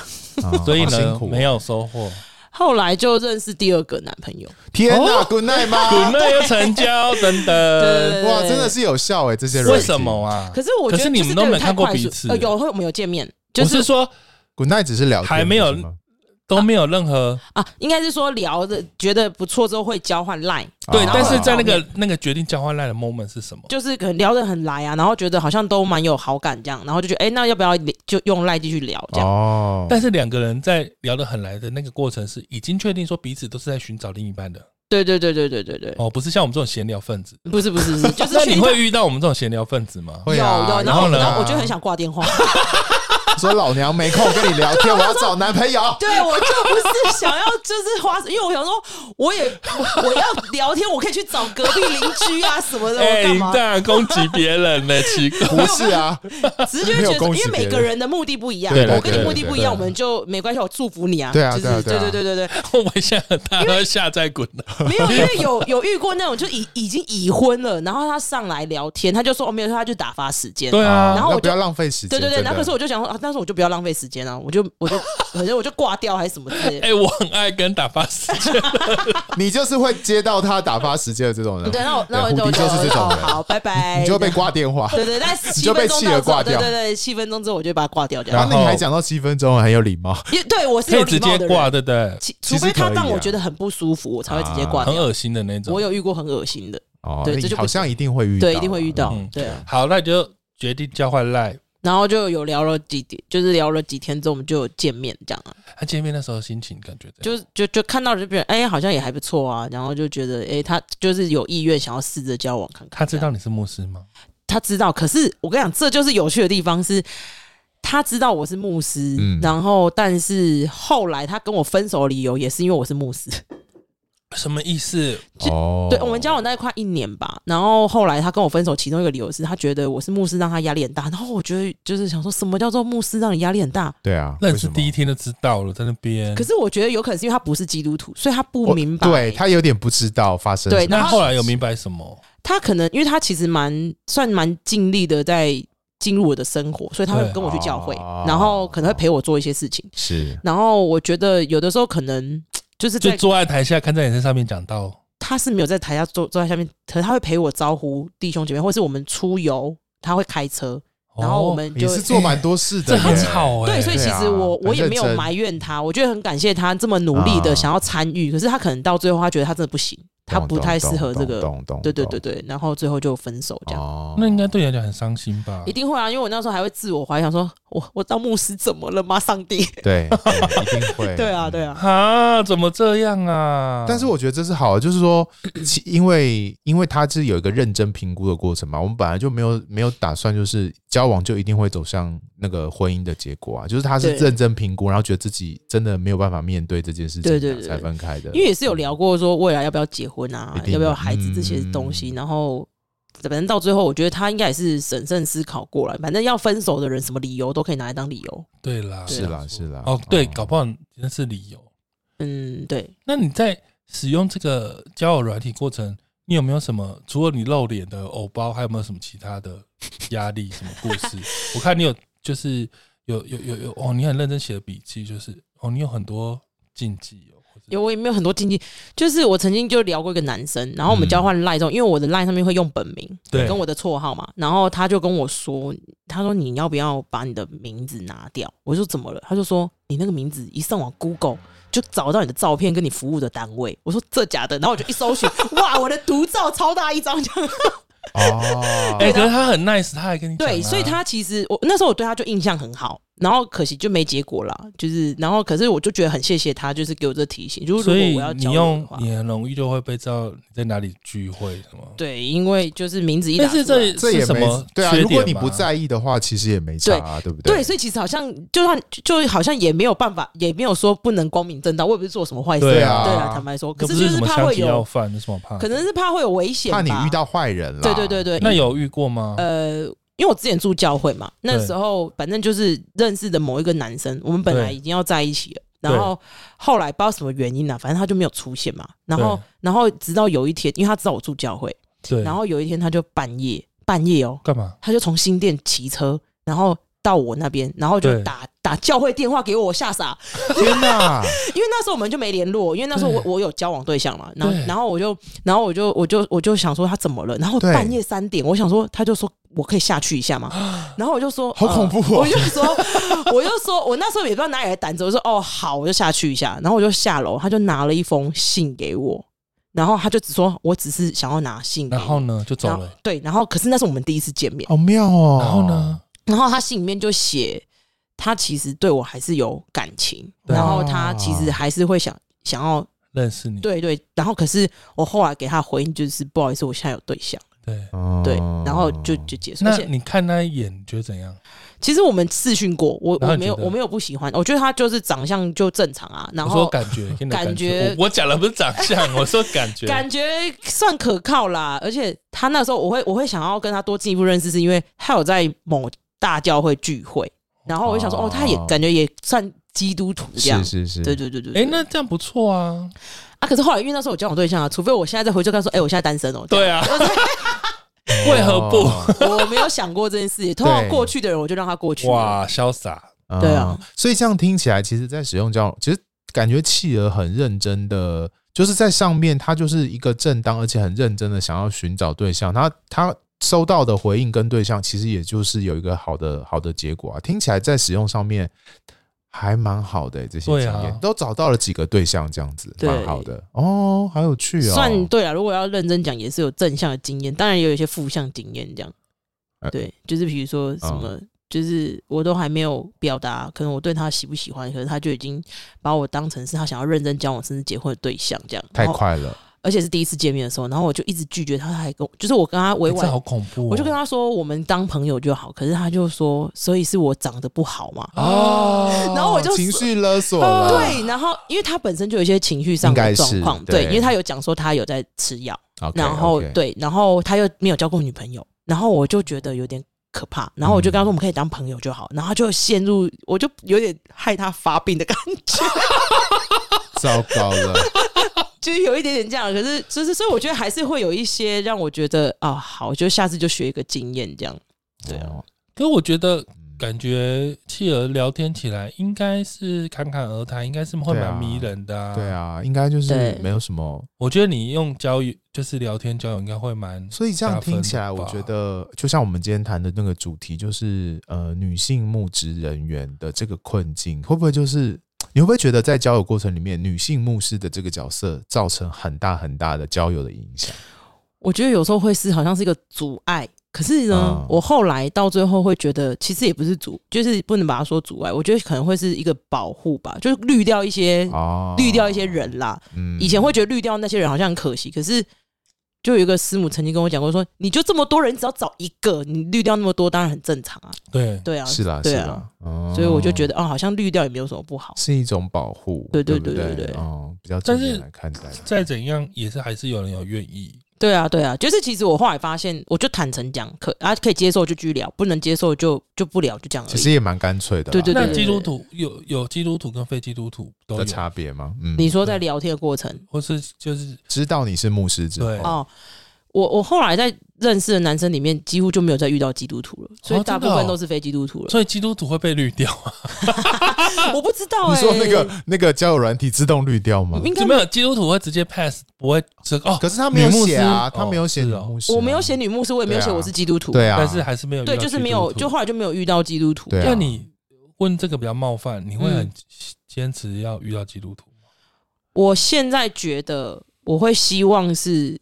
[LAUGHS] 所以呢，没有收获。后来就认识第二个男朋友。天哪，Good night 吗？[LAUGHS] Good night 又成交，等等。哇，真的是有效哎，这些人为什么啊？可是我觉得，可是你们都没看过彼此。有会我们有见面，就是说 Good night 只是聊天，还没有。都没有任何啊，应该是说聊的觉得不错之后会交换 line，对，但是在那个那个决定交换 line 的 moment 是什么？就是可能聊得很来啊，然后觉得好像都蛮有好感这样，然后就觉得哎，那要不要就用 line 继续聊这样？哦，但是两个人在聊得很来的那个过程是已经确定说彼此都是在寻找另一半的，对对对对对对对。哦，不是像我们这种闲聊分子，不是不是不是，就是那你会遇到我们这种闲聊分子吗？有有，然后呢，我就很想挂电话。[LAUGHS] 说老娘没空跟你聊天，我要找男朋友。[LAUGHS] 对，我就不是想要就是花，因为我想说，我也我，[LAUGHS] 我要聊天，我可以去找隔壁邻居啊什么的。哎、欸，你这样攻击别人呢？[LAUGHS] 奇怪，不是啊，直接觉得，因为每个人的目的不一样，我跟你目的不一样，我们就没关系，我祝福你啊。对啊，对对对对对对。我们现在大家下载滚了。没有，因为有有遇过那种就已已经已婚了，然后他上来聊天，他就说哦没有，他就打发时间。对啊，然后我就不要浪费时间。对对对，然后可是我就想说啊，但是我就不要浪费时间。啊，我就我就反正我就挂掉还是什么之类的。哎，我很爱跟打发时间，[LAUGHS] 你就是会接到他打发时间的这种人。对，那我那我就就是这种人。好，拜拜。[LAUGHS] 你就被挂电话。对对，但 [LAUGHS] 你就被气了挂掉。对对，七分钟之后我就把它挂掉。然后你还讲到七分钟很有礼貌。也对，我是有礼貌的人。直接挂，对对。除非他让我觉得很不舒服，我才会直接挂掉。很恶心的那种。我有遇过很恶心的。哦，对，好像一定会遇到。对，一定会遇到。对。好，那就决定交换 LINE。然后就有聊了几点，就是聊了几天之后，我们就有见面这样啊。他见面的时候心情感觉怎样？就就就看到就别人哎，好像也还不错啊。然后就觉得哎，他就是有意愿想要试着交往看看。他知道你是牧师吗？他知道，可是我跟你讲，这就是有趣的地方是，他知道我是牧师，嗯、然后但是后来他跟我分手的理由也是因为我是牧师。什么意思？哦，对，我们交往大概快一年吧，然后后来他跟我分手，其中一个理由是他觉得我是牧师，让他压力很大。然后我觉得就是想说什么叫做牧师让你压力很大？对啊，认识第一天就知道了，在那边。可是我觉得有可能是因为他不是基督徒，所以他不明白。对，他有点不知道发生。对，那后来有明白什么？他可能因为他其实蛮算蛮尽力的在进入我的生活，所以他会跟我去教会，然后可能会陪我做一些事情。是，然后我觉得有的时候可能。就是就坐在台下看在眼睛上面讲到，他是没有在台下坐坐在下面，可是他会陪我招呼弟兄姐妹，或是我们出游，他会开车，然后我们就也是做蛮多事的，[LAUGHS] 很好对，所以其实我我也没有埋怨他，我觉得很感谢他这么努力的想要参与，可是他可能到最后他觉得他真的不行。他不太适合这个，对对对对，然后最后就分手这样。那应该对你来讲很伤心吧？一定会啊，因为我那时候还会自我怀疑，想说我我当牧师怎么了吗？上帝，对，一定会。[LAUGHS] 对啊，对啊。啊，怎么这样啊？但是我觉得这是好的，就是说，因为因为他是有一个认真评估的过程嘛，我们本来就没有没有打算就是交往就一定会走向那个婚姻的结果啊，就是他是认真评估，然后觉得自己真的没有办法面对这件事情，对对才分开的。因为也是有聊过说未来要不要结婚。婚啊，要不要孩子这些东西？嗯、然后反正到最后，我觉得他应该也是审慎思考过了。反正要分手的人，什么理由都可以拿来当理由。对啦，是啦，是啦。哦，对，搞不好真是理由。嗯，对。那你在使用这个交友软体过程，你有没有什么？除了你露脸的偶包，还有没有什么其他的压力？什么故事？[LAUGHS] 我看你有，就是有有有有哦，你很认真写的笔记，就是哦，你有很多禁忌哦。有，我也没有很多禁忌，就是我曾经就聊过一个男生，然后我们交换赖之后，因为我的赖上面会用本名，对，跟我的绰号嘛，然后他就跟我说，他说你要不要把你的名字拿掉？我说怎么了？他就说你那个名字一上网 Google 就找到你的照片跟你服务的单位。我说这假的？然后我就一搜寻，哇，我的独照超大一张，这样。[LAUGHS] 哦，哎，可是他很 nice，他还跟你、啊、对，所以他其实我那时候我对他就印象很好。然后可惜就没结果了，就是然后可是我就觉得很谢谢他，就是给我这提醒。就是如果我要你用你很容易就会被知道你在哪里聚会什么。对，因为就是名字一打出来，但是这这也什么对啊？如果你不在意的话，其实也没差啊，对不对？对，所以其实好像就算就好像也没有办法，也没有说不能光明正大。我也不是做什么坏事啊，对啊，坦白说，可是就是怕会有犯，有什么怕？可能是怕会有危险，怕你遇到坏人了。对对对对，那有遇过吗？呃。因为我之前住教会嘛，那时候反正就是认识的某一个男生，我们本来已经要在一起了，然后后来不知道什么原因呢，反正他就没有出现嘛。然后，然后直到有一天，因为他知道我住教会，对，然后有一天他就半夜半夜哦，干嘛？他就从新店骑车，然后到我那边，然后就打打教会电话给我，我吓傻。天哪！[LAUGHS] 因为那时候我们就没联络，因为那时候我我有交往对象嘛，然后然后我就然后我就我就我就想说他怎么了？然后半夜三点，我想说他就说。我可以下去一下嘛？[GASPS] 然后我就说好恐怖，哦，[LAUGHS] 我就说，我就说，我那时候也不知道哪里来胆子，我说哦好，我就下去一下。然后我就下楼，他就拿了一封信给我，然后他就只说我只是想要拿信，然后呢就走了。对，然后可是那是我们第一次见面，好妙哦。然后呢，然后他信里面就写，他其实对我还是有感情，然后他其实还是会想想要认识你，对对。然后可是我后来给他回应就是不好意思，我现在有对象。对对，然后就就结束。那你看他一眼，你觉得怎样？其实我们试训过，我我没有我没有不喜欢，我觉得他就是长相就正常啊。然后说感觉感觉，我讲的不是长相，[LAUGHS] 我说感觉感觉算可靠啦。而且他那时候我会我会想要跟他多进一步认识，是因为他有在某大教会聚会，然后我就想说哦，他也感觉也算基督徒这样，是是是，对对对对。哎，那这样不错啊啊！可是后来因为那时候我交往对象啊，除非我现在再回去跟他说，哎，我现在单身哦。对啊。[LAUGHS] 为何不？我没有想过这件事。通常过去的人，我就让他过去。哇，潇洒！对啊，所以这样听起来，其实，在使用交友，其实感觉企鹅很认真的，就是在上面，他就是一个正当而且很认真的想要寻找对象。他他收到的回应跟对象，其实也就是有一个好的好的结果啊。听起来在使用上面。还蛮好的，这些经验都找到了几个对象，这样子蛮好的哦，好有趣哦。算对啊，如果要认真讲，也是有正向的经验，当然也有一些负向经验，这样。对，就是比如说什么，就是我都还没有表达，可能我对他喜不喜欢，可是他就已经把我当成是他想要认真交往甚至结婚的对象，这样。太快了。而且是第一次见面的时候，然后我就一直拒绝他，还跟我就是我跟他委婉，好恐怖。我就跟他说，我们当朋友就好。可是他就说，所以是我长得不好嘛？哦，[LAUGHS] 然后我就情绪勒索了。对，然后因为他本身就有一些情绪上的状况，对，因为他有讲说他有在吃药，然后对，然后他又没有交过女朋友，然后我就觉得有点可怕。然后我就跟他说，我们可以当朋友就好。然后就陷入，我就有点害他发病的感觉。[LAUGHS] 糟糕了。就有一点点这样，可是就是，所以我觉得还是会有一些让我觉得啊，好，就下次就学一个经验这样。对啊，可是我觉得感觉企鹅聊天起来应该是侃侃而谈，应该是会蛮迷人的啊。对啊，应该就是没有什么。我觉得你用交友就是聊天交友，应该会蛮。所以这样听起来，我觉得就像我们今天谈的那个主题，就是呃，女性牧职人员的这个困境，会不会就是？你会不会觉得在交友过程里面，女性牧师的这个角色造成很大很大的交友的影响？我觉得有时候会是好像是一个阻碍，可是呢，嗯、我后来到最后会觉得，其实也不是阻，就是不能把它说阻碍。我觉得可能会是一个保护吧，就是滤掉一些，哦、滤掉一些人啦。嗯、以前会觉得滤掉那些人好像很可惜，可是。就有一个师母曾经跟我讲过，说你就这么多人，只要找一个，你滤掉那么多，当然很正常啊。对对啊，是啦，对啊，是啦，哦、所以我就觉得，哦，好像滤掉也没有什么不好，是一种保护。对对对对对，哦，比较正面来看待。再怎样，也是还是有人有愿意。对啊，对啊，就是其实我后来发现，我就坦诚讲，可啊可以接受就继续聊，不能接受就就不聊，就这样。其实也蛮干脆的。对对对。那基督徒有有基督徒跟非基督徒都有差别吗？嗯。你说在聊天的过程，或是就是知道你是牧师之后哦。我我后来在认识的男生里面，几乎就没有再遇到基督徒了，所以大部分都是非基督徒了。所以基督徒会被滤掉啊？[LAUGHS] 我不知道。你说那个那个交友软体自动滤掉吗？应该没有，基督徒会直接 pass，不会这个哦。可是他没有写啊，他没有写女牧师，我没有写女牧师，我也没有写我是基督徒。对啊，但是还是没有对，就是没有，就后来就没有遇到基督徒。那你问这个比较冒犯，你会很坚持要遇到基督徒吗？我现在觉得我会希望是。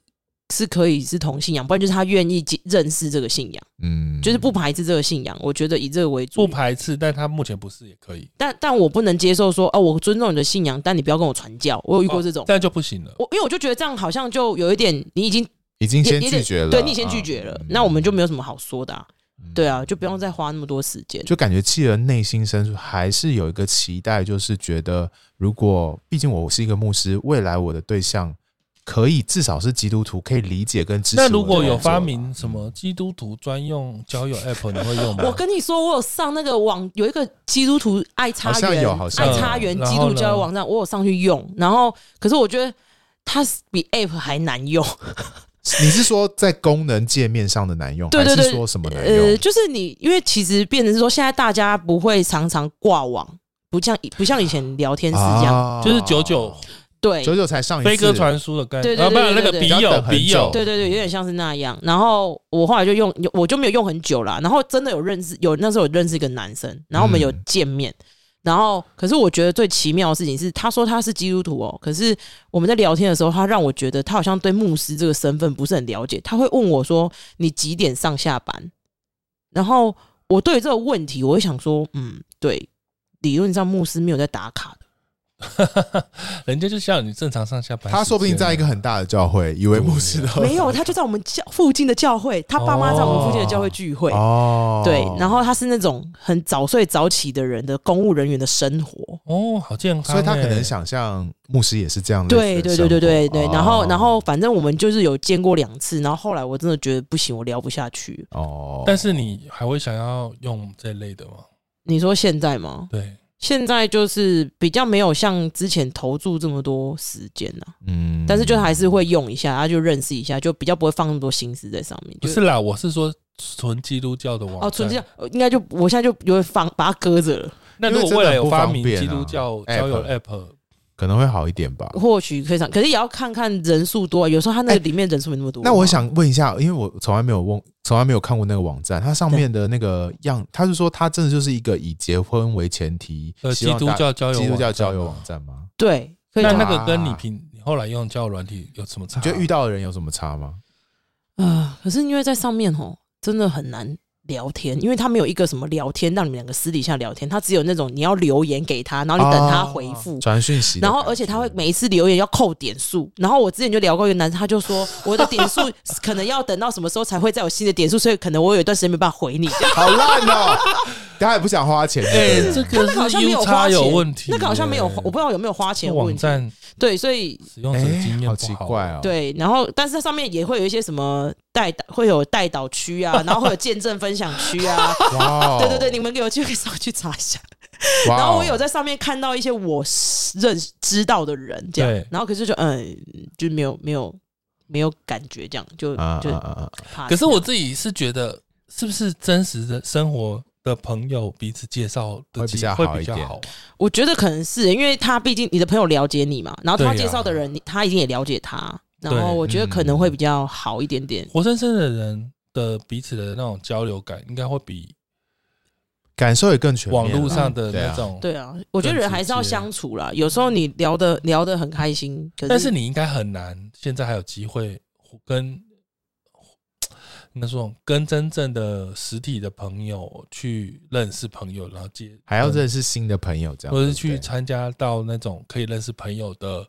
是可以是同信仰，不然就是他愿意认识这个信仰，嗯，就是不排斥这个信仰。我觉得以这个为主，不排斥，但他目前不是也可以。但但我不能接受说，哦，我尊重你的信仰，但你不要跟我传教。我有遇过这种，这样就不行了。我因为我就觉得这样好像就有一点，你已经已经先拒绝了，对你先拒绝了，那我们就没有什么好说的。对啊，就不用再花那么多时间。就感觉企鹅内心深处还是有一个期待，就是觉得如果毕竟我是一个牧师，未来我的对象。可以，至少是基督徒，可以理解跟支持。那如果有发明什么基督徒专用交友 [LAUGHS] App，你会用吗？我跟你说，我有上那个网，有一个基督徒爱插园，爱插园基督教网站，我有上去用。然后，可是我觉得它比 App 还难用。[LAUGHS] 你是说在功能界面上的难用，还是说什么难用？呃，就是你，因为其实变成是说，现在大家不会常常挂网，不像不像以前聊天是这样，就是久久。对，久久才上一次飞鸽传书的概念，对对对，那个笔友笔友，对对对，有点像是那样。然后我后来就用，我就没有用很久啦。然后真的有认识，有那时候有认识一个男生，然后我们有见面。然后，可是我觉得最奇妙的事情是，他说他是基督徒哦，可是我们在聊天的时候，他让我觉得他好像对牧师这个身份不是很了解。他会问我说：“你几点上下班？”然后我对这个问题，我会想说：“嗯，对，理论上牧师没有在打卡的。” [LAUGHS] 人家就像你正常上下班，他说不定在一个很大的教会，以为牧师的 [LAUGHS] 没有，他就在我们教附近的教会，他爸妈在我们附近的教会聚会。哦，对，然后他是那种很早睡早起的人的公务人员的生活。哦，好健康，所以他可能想象牧师也是这样的，对对对对对对，然后然后反正我们就是有见过两次，然后后来我真的觉得不行，我聊不下去。哦，但是你还会想要用这类的吗？你说现在吗？对。现在就是比较没有像之前投注这么多时间啊，嗯，但是就还是会用一下，然后就认识一下，就比较不会放那么多心思在上面。不是啦，我是说纯基督教的网哦，纯基督教应该就我现在就有会放把它搁着了。那如果未来有发明基督教交友 app？可能会好一点吧，或许可以上，可是也要看看人数多。有时候他那个里面人数没那么多。那我想问一下，因为我从来没有问，从来没有看过那个网站，它上面的那个样，他是说它真的就是一个以结婚为前提，呃，基督教交友基督教交友网站吗？对，那那个跟你平你后来用交友软体有什么差？你觉得遇到的人有什么差吗？啊，可是因为在上面哦，真的很难。聊天，因为他没有一个什么聊天，让你们两个私底下聊天，他只有那种你要留言给他，然后你等他回复传讯息，然后而且他会每一次留言要扣点数，然后我之前就聊过一个男生，他就说我的点数可能要等到什么时候才会再有新的点数，所以可能我有一段时间没办法回你。[LAUGHS] 好烂哦！他也不想花钱，哎，这个好像没有花钱有问题，那个好像没有，我不知道有没有花钱问题。对，所以使用者经验好奇怪哦。对，然后但是它上面也会有一些什么代导，会有代导区啊，然后会有见证分享区啊。[LAUGHS] 哇！对对对，你们给我机会稍微去查一下。然后我有在上面看到一些我认知道的人，这样，然后可是就嗯，就没有没有没有感觉，这样就就。可是我自己是觉得，是不是真实的生活？的朋友彼此介绍会比较好一点，我觉得可能是因为他毕竟你的朋友了解你嘛，然后他介绍的人，他一定也了解他，然后我觉得可能会比较好一点点。活生生的人的彼此的那种交流感，应该会比感受也更全面。网络上的那种，对啊，我觉得人还是要相处啦。有时候你聊的聊的很开心，但是你应该很难，现在还有机会跟。那种跟真正的实体的朋友去认识朋友，然后接还要认识新的朋友，这样，或者是去参加到那种可以认识朋友的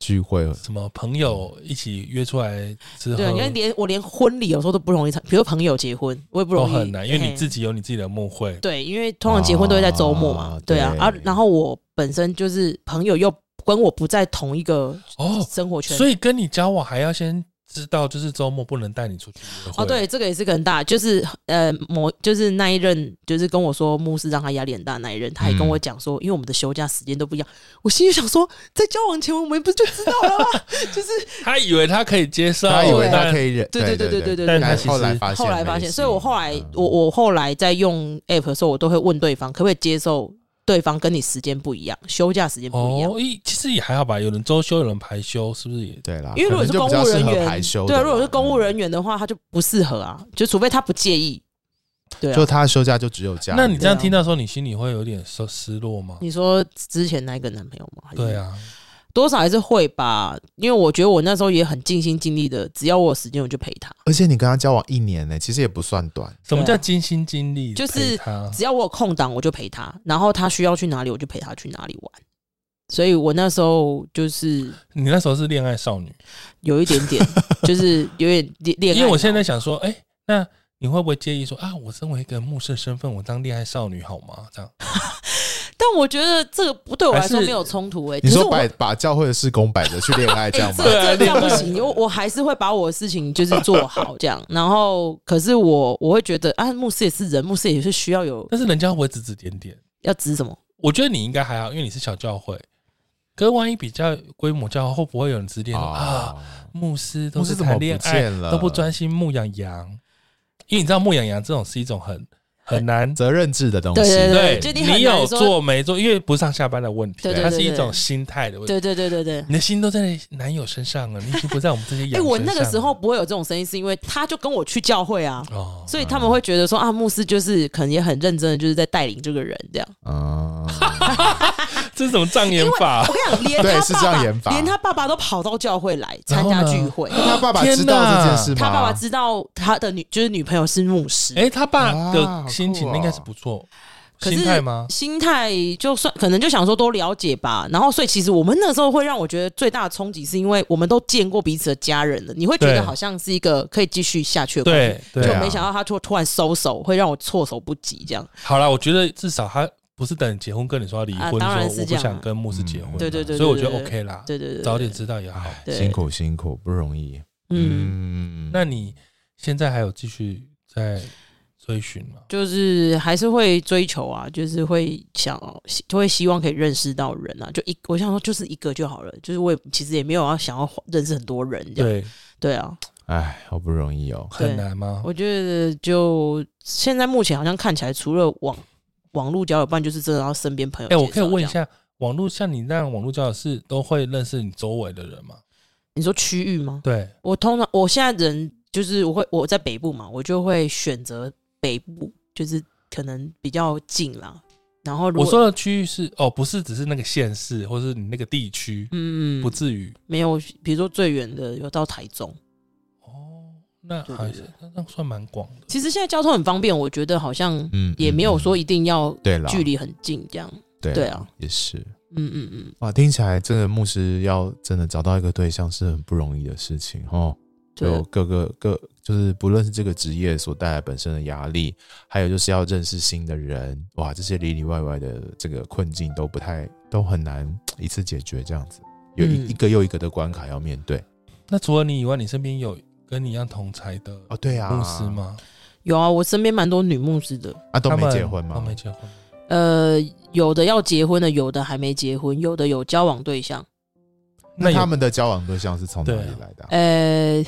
聚会，什么朋友一起约出来之后，对，因为连我连婚礼有时候都不容易参，比如朋友结婚，我也不容易，很难，因为你自己有你自己的幕会，对，因为通常结婚都会在周末嘛，对啊，啊，然后我本身就是朋友又跟我不在同一个哦生活圈，所以跟你交往还要先。知道就是周末不能带你出去哦，对，这个也是个很大，就是呃，某就是那一任，就是跟我说牧师让他压力很大那一任，他也跟我讲说，因为我们的休假时间都不一样，我心里想说，在交往前我们不就知道了吗？[LAUGHS] 就是他以为他可以接受，他以为他可以忍，对对对对对对，但他后来发现，后来发现，所以我后来我我后来在用 app 的时候，我都会问对方可不可以接受。对方跟你时间不一样，休假时间不一样。哦，其实也还好吧。有人周休，有人排休，是不是也对啦？因为如果是公务人员，排休对，如果是公务人员的话，他就不适合啊。就除非他不介意，对，就他休假就只有假。那你这样听到说，你心里会有点失失落吗？你说之前那个男朋友吗？对啊。多少还是会吧，因为我觉得我那时候也很尽心尽力的，只要我有时间我就陪他。而且你跟他交往一年呢、欸，其实也不算短。什么叫尽心尽力？就是只要我有空档我就陪他，然后他需要去哪里我就陪他去哪里玩。所以我那时候就是，你那时候是恋爱少女，有一点点，[LAUGHS] 就是有点恋爱。因为我现在想说，哎、欸，那你会不会介意说啊，我身为一个牧师身份，我当恋爱少女好吗？这样。[LAUGHS] 但我觉得这个不对我来说没有冲突诶、欸。你说摆把教会的事工摆着去恋爱这样吗？欸、这这样不行，因为我还是会把我的事情就是做好这样。然后，可是我我会觉得啊，牧师也是人，牧师也是需要有。但是人家会不会指指点点？要指什么？我觉得你应该还好，因为你是小教会。可是万一比较规模较会，会不会有人指点啊，啊？牧师都是谈恋爱，都不专心牧养羊。因为你知道牧养羊这种是一种很。很难责任制的东西，对对对，你有做没做？因为不上下班的问题，它是一种心态的问题。对对对对对，你的心都在男友身上了，你已经不在我们这些。[LAUGHS] 哎，我那个时候不会有这种声音，是因为他就跟我去教会啊，所以他们会觉得说啊，牧师就是可能也很认真的，就是在带领这个人这样。啊，这是什么障眼法？我跟你讲，连他爸爸，连他爸爸都跑到教会来参加聚会。他爸爸知道这件事吗？他爸爸知道他的女就是女朋友是牧师。哎，他爸的。心情应该是不错，可是心态吗？心态就算可能就想说多了解吧。然后，所以其实我们那时候会让我觉得最大的冲击，是因为我们都见过彼此的家人了，你会觉得好像是一个可以继续下去的关系。对，就没想到他突突然收手，会让我措手不及。这样。好了，我觉得至少他不是等结婚跟你说要离婚，说我不想跟牧师结婚。对对对，所以我觉得 OK 啦。对对对，早点知道也好。辛苦辛苦，不容易。嗯，那你现在还有继续在追寻嘛？就是还是会追求啊，就是会想，就会希望可以认识到人啊。就一，我想说就是一个就好了。就是我也其实也没有要想要认识很多人这样。对对啊，哎，好不容易哦，很难吗？我觉得就现在目前好像看起来，除了网网络交友，不然就是真的要身边朋友。哎，我可以问一下，网络像你那样网络交友是都会认识你周围的人吗？你说区域吗？对，我通常我现在人就是我会我在北部嘛，我就会选择北部，就是可能比较近啦。然后我说的区域是哦，不是只是那个县市，或是你那个地区，嗯，不至于没有。比如说最远的有到台中，哦，那还是那算蛮广的。其实现在交通很方便，我觉得好像嗯也没有说一定要对了，距离很近这样。对对啊，也是。嗯嗯嗯，哇，听起来这个牧师要真的找到一个对象是很不容易的事情哦。就各个各就是不论是这个职业所带来本身的压力，还有就是要认识新的人，哇，这些里里外外的这个困境都不太都很难一次解决，这样子有一一个又一个的关卡要面对。那除了你以外，你身边有跟你一样同才的哦？对啊，牧师吗？有啊，我身边蛮多女牧师的啊，都没结婚吗？都没结婚。呃，有的要结婚的，有的还没结婚，有的有交往对象。那他们的交往对象是从哪里来的？呃，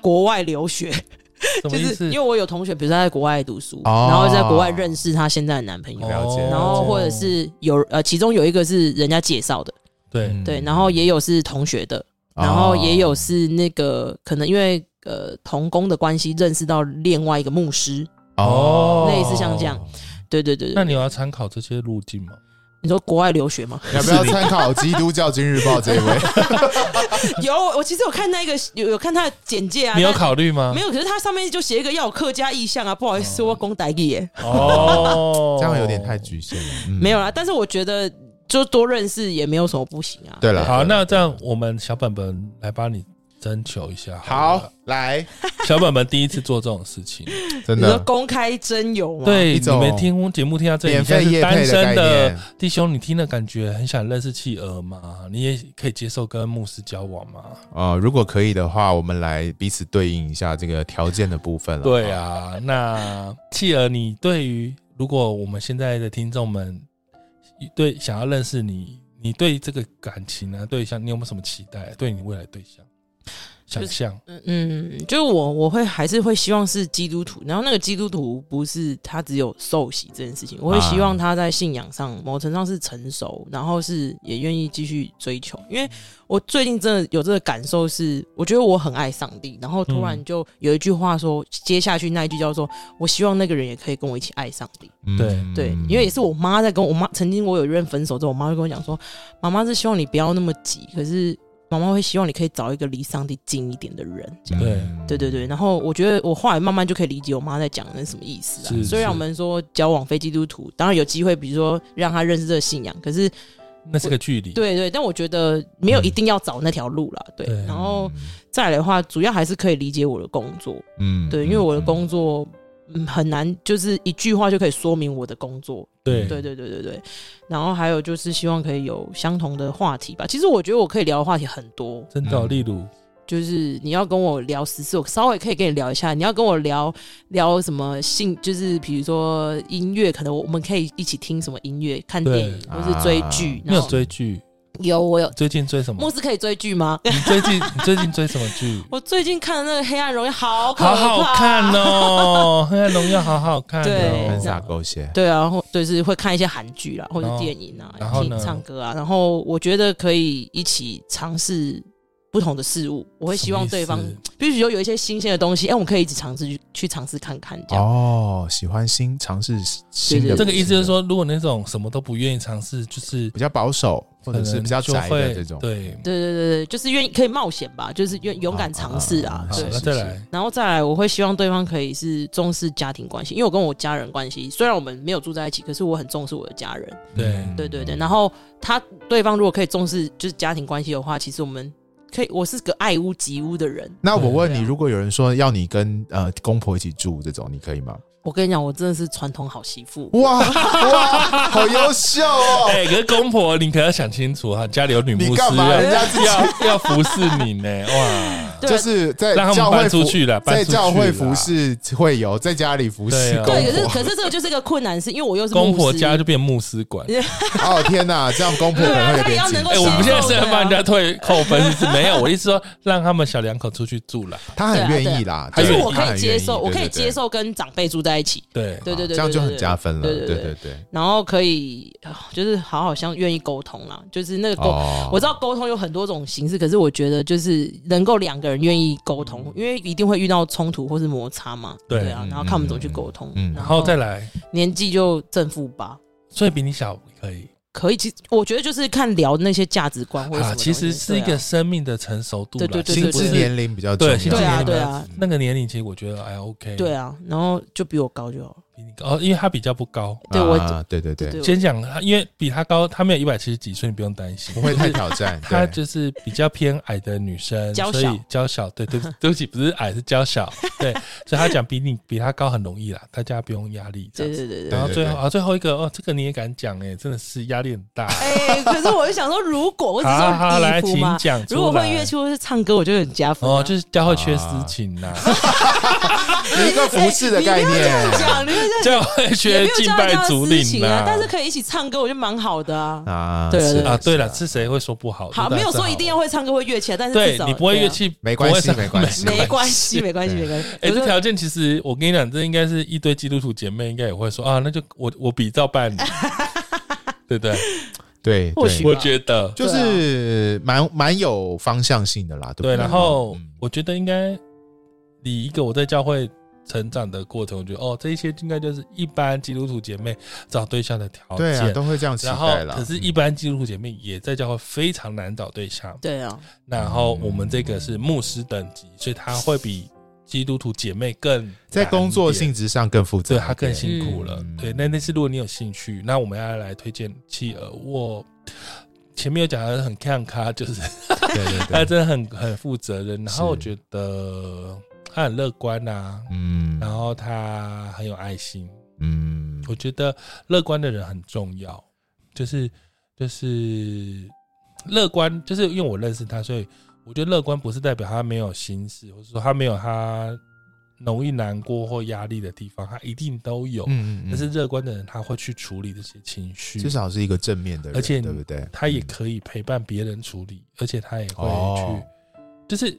国外留学，[LAUGHS] 就是因为我有同学，比如说在国外读书，哦、然后在国外认识他现在的男朋友，然后或者是有呃，其中有一个是人家介绍的，对。对，然后也有是同学的，然后也有是那个可能因为呃同工的关系认识到另外一个牧师。哦，类似像这样。对对对，那你要参考这些路径吗？你说国外留学吗？要不要参考《基督教今日报》这一位？[LAUGHS] 有，我其实有看那个有有看他的简介啊。你有考虑吗？没有，可是他上面就写一个要有客家意向啊，不好意思，我讲台语耶。哦，[LAUGHS] 这样有点太局限了。没有啦，但是我觉得就多认识也没有什么不行啊。对了，好，那这样我们小本本来帮你。征求一下，好来，小本本第一次做这种事情，[LAUGHS] 真的公开征友吗？对，你们听节目听到这里，你现在是单身的弟兄，你听了感觉很想认识企鹅吗？你也可以接受跟牧师交往吗？啊，如果可以的话，我们来彼此对应一下这个条件的部分了。对啊，那企鹅，你对于如果我们现在的听众们对想要认识你，你对这个感情呢对象，你有没有什么期待？对你未来对象？想象，嗯嗯，就是我我会还是会希望是基督徒，然后那个基督徒不是他只有受洗这件事情，我会希望他在信仰上某程度上是成熟，然后是也愿意继续追求。因为我最近真的有这个感受是，我觉得我很爱上帝，然后突然就有一句话说，接下去那一句叫做“我希望那个人也可以跟我一起爱上帝”。对对，因为也是我妈在跟我妈，曾经我有一任分手之后，我妈会跟我讲说，妈妈是希望你不要那么急，可是。妈妈会希望你可以找一个离上帝近一点的人，这样。对对对对。然后我觉得我后来慢慢就可以理解我妈在讲的是什么意思啊。虽然我们说交往非基督徒，当然有机会，比如说让他认识这个信仰，可是那是个距离。对对，但我觉得没有一定要找那条路啦。对。然后再来的话，主要还是可以理解我的工作。嗯。对，因为我的工作。嗯，很难，就是一句话就可以说明我的工作。对，对，对，对，对，对。然后还有就是希望可以有相同的话题吧。其实我觉得我可以聊的话题很多。真的，例如，就是你要跟我聊时事，我稍微可以跟你聊一下。你要跟我聊聊什么性，就是比如说音乐，可能我们可以一起听什么音乐、看电影，或是追剧。没有追剧。有，我有。最近追什么？牧师可以追剧吗？你最近你最近追什么剧？[LAUGHS] 我最近看的那个《黑暗荣耀》好好好看哦，《黑暗荣耀》好好看，对，很洒狗血。对啊，或就是会看一些韩剧啦，或者电影啊，然后听唱歌啊，然后我觉得可以一起尝试不同的事物，我会希望对方必须有有一些新鲜的东西，哎，我们可以一直尝试去去尝试看看。这样哦，喜欢新尝试新的。这个意思就是说，如果那种什么都不愿意尝试，就是比较保守，或者是比较宅的这种。对对对对对，就是愿意可以冒险吧，就是愿勇敢尝试啊。对，那再来，然后再来，我会希望对方可以是重视家庭关系，因为我跟我家人关系虽然我们没有住在一起，可是我很重视我的家人。对对对对，然后他对方如果可以重视就是家庭关系的话，其实我们。可以，我是个爱屋及乌的人。那我问你，如果有人说要你跟呃公婆一起住，这种你可以吗？我跟你讲，我真的是传统好媳妇。哇哇，好优秀哦！哎、欸，可是公婆，你可要想清楚哈，家里有女牧师，人家要要服侍你呢。[LAUGHS] 哇，就是在让他们搬出去了，在教会服侍会有，在家里服侍公婆。对，可是可是这个就是一个困难，是因为我又是公婆家就变牧师馆。[LAUGHS] 哦天哪，这样公婆可能会变。哎，我们现在是要帮人家退扣分，是没有。我意思说，让他们小两口出去住了，他很愿意啦。可是我可以接受，我可以接受跟长辈住在。一起，对。对对对，这样就很加分了。对对对对，然后可以就是好好像愿意沟通啦，就是那个沟，我知道沟通有很多种形式，可是我觉得就是能够两个人愿意沟通，因为一定会遇到冲突或是摩擦嘛。对。啊，然后看我们怎么去沟通，嗯然后再来。年纪就正负八，所以比你小可以。可以，其实我觉得就是看聊那些价值观或者什么，其实是一个生命的成熟度，对对对，心智年龄比较重要，对啊对啊，那个年龄其实我觉得还 OK，对啊，然后就比我高就好。哦，因为他比较不高，对我，对对对。先讲他，因为比他高，他没有一百七十几岁，你不用担心，不会太挑战。[LAUGHS] 他就是比较偏矮的女生，所以娇小，对对 [LAUGHS] 对不起，不是矮是娇小，对，所以他讲比你比他高很容易啦，大家不用压力。对对对。然后最后啊，最后一个哦，这个你也敢讲哎，真的是压力很大。[LAUGHS] 哎，可是我就想说，如果我只说来请讲，如果会乐器或是唱歌，我就很加分。哦，就是教会缺私情呐，服饰的概念，教会缺。也没有教教私情啊，但是可以一起唱歌，我觉得蛮好的啊。啊，对啊，对了，是谁会说不好？好，没有说一定要会唱歌会乐器，但是对你不会乐器没关系，没关系，没关系，没关系，没关系。哎，这条件其实我跟你讲，这应该是一堆基督徒姐妹应该也会说啊，那就我我比照办理，[LAUGHS] 对不对？对，或许我觉得就是蛮蛮有方向性的啦。对，然后我觉得应该你一个我在教会。成长的过程，我觉得哦，这一些应该就是一般基督徒姐妹找对象的条件，对啊，都会这样期待了。可是，一般基督徒姐妹也在教会非常难找对象，对啊。然后我们这个是牧师等级，所以他会比基督徒姐妹更在工作性质上更复杂，对他更辛苦了。对，那那次如果你有兴趣，那我们要来推荐企鹅。我前面有讲的很看咖，就是对对对，[LAUGHS] 他真的很很负责任。然后我觉得。他很乐观呐、啊，嗯，然后他很有爱心，嗯，我觉得乐观的人很重要，就是就是乐观，就是因为我认识他，所以我觉得乐观不是代表他没有心事，或者说他没有他容易难过或压力的地方，他一定都有，嗯，嗯，但是乐观的人他会去处理这些情绪，至少是一个正面的人，而且对不对？他也可以陪伴别人处理，而且他也会去，就是。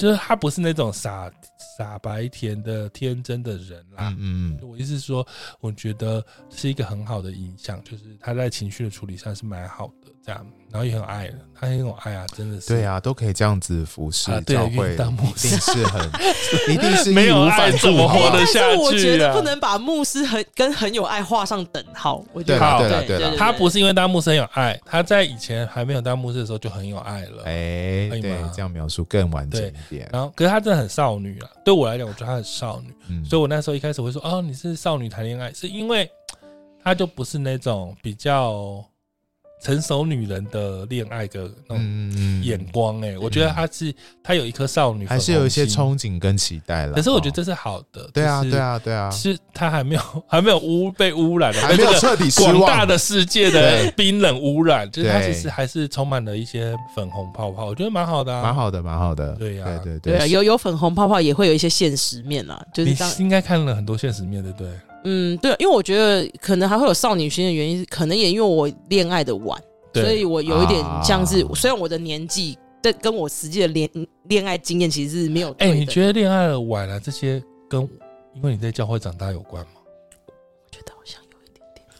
就是他不是那种傻傻白甜的天真的人啦。嗯，嗯，我意思是说，我觉得是一个很好的影响，就是他在情绪的处理上是蛮好的，这样，然后也很爱的，他很有爱啊，真的是。对啊，都可以这样子服侍教会，当牧师是很，[LAUGHS] 一定是没有爱怎么活得下去啊？但是我觉得不能把牧师很跟很有爱画上等号。我觉得对对对对，他不是因为当牧师很有爱，他在以前还没有当牧师的时候就很有爱了。哎，对，这样描述更完整一点。然后，可是她真的很少女啊！对我来讲，我觉得她很少女，嗯、所以我那时候一开始会说：“哦，你是少女谈恋爱，是因为他就不是那种比较。”成熟女人的恋爱的那种眼光，哎，我觉得她是她有一颗少女，还是有一些憧憬跟期待了。可是我觉得这是好的，对啊，对啊，对啊，是她还没有 [LAUGHS] 还没有污被污染，还没有彻底广大的世界的冰冷污染，就是她其实还是充满了一些粉红泡泡，我觉得蛮好的，蛮好的，蛮好的。对呀，对对对。啊，有有粉红泡泡，也会有一些现实面啊，就是你应该看了很多现实面，对不对？嗯，对，因为我觉得可能还会有少女心的原因，可能也因为我恋爱的晚。对所以我有一点像是，啊、虽然我的年纪，但跟我实际的恋恋爱经验其实是没有。哎、欸，你觉得恋爱的晚了这些跟因为你在教会长大有关吗？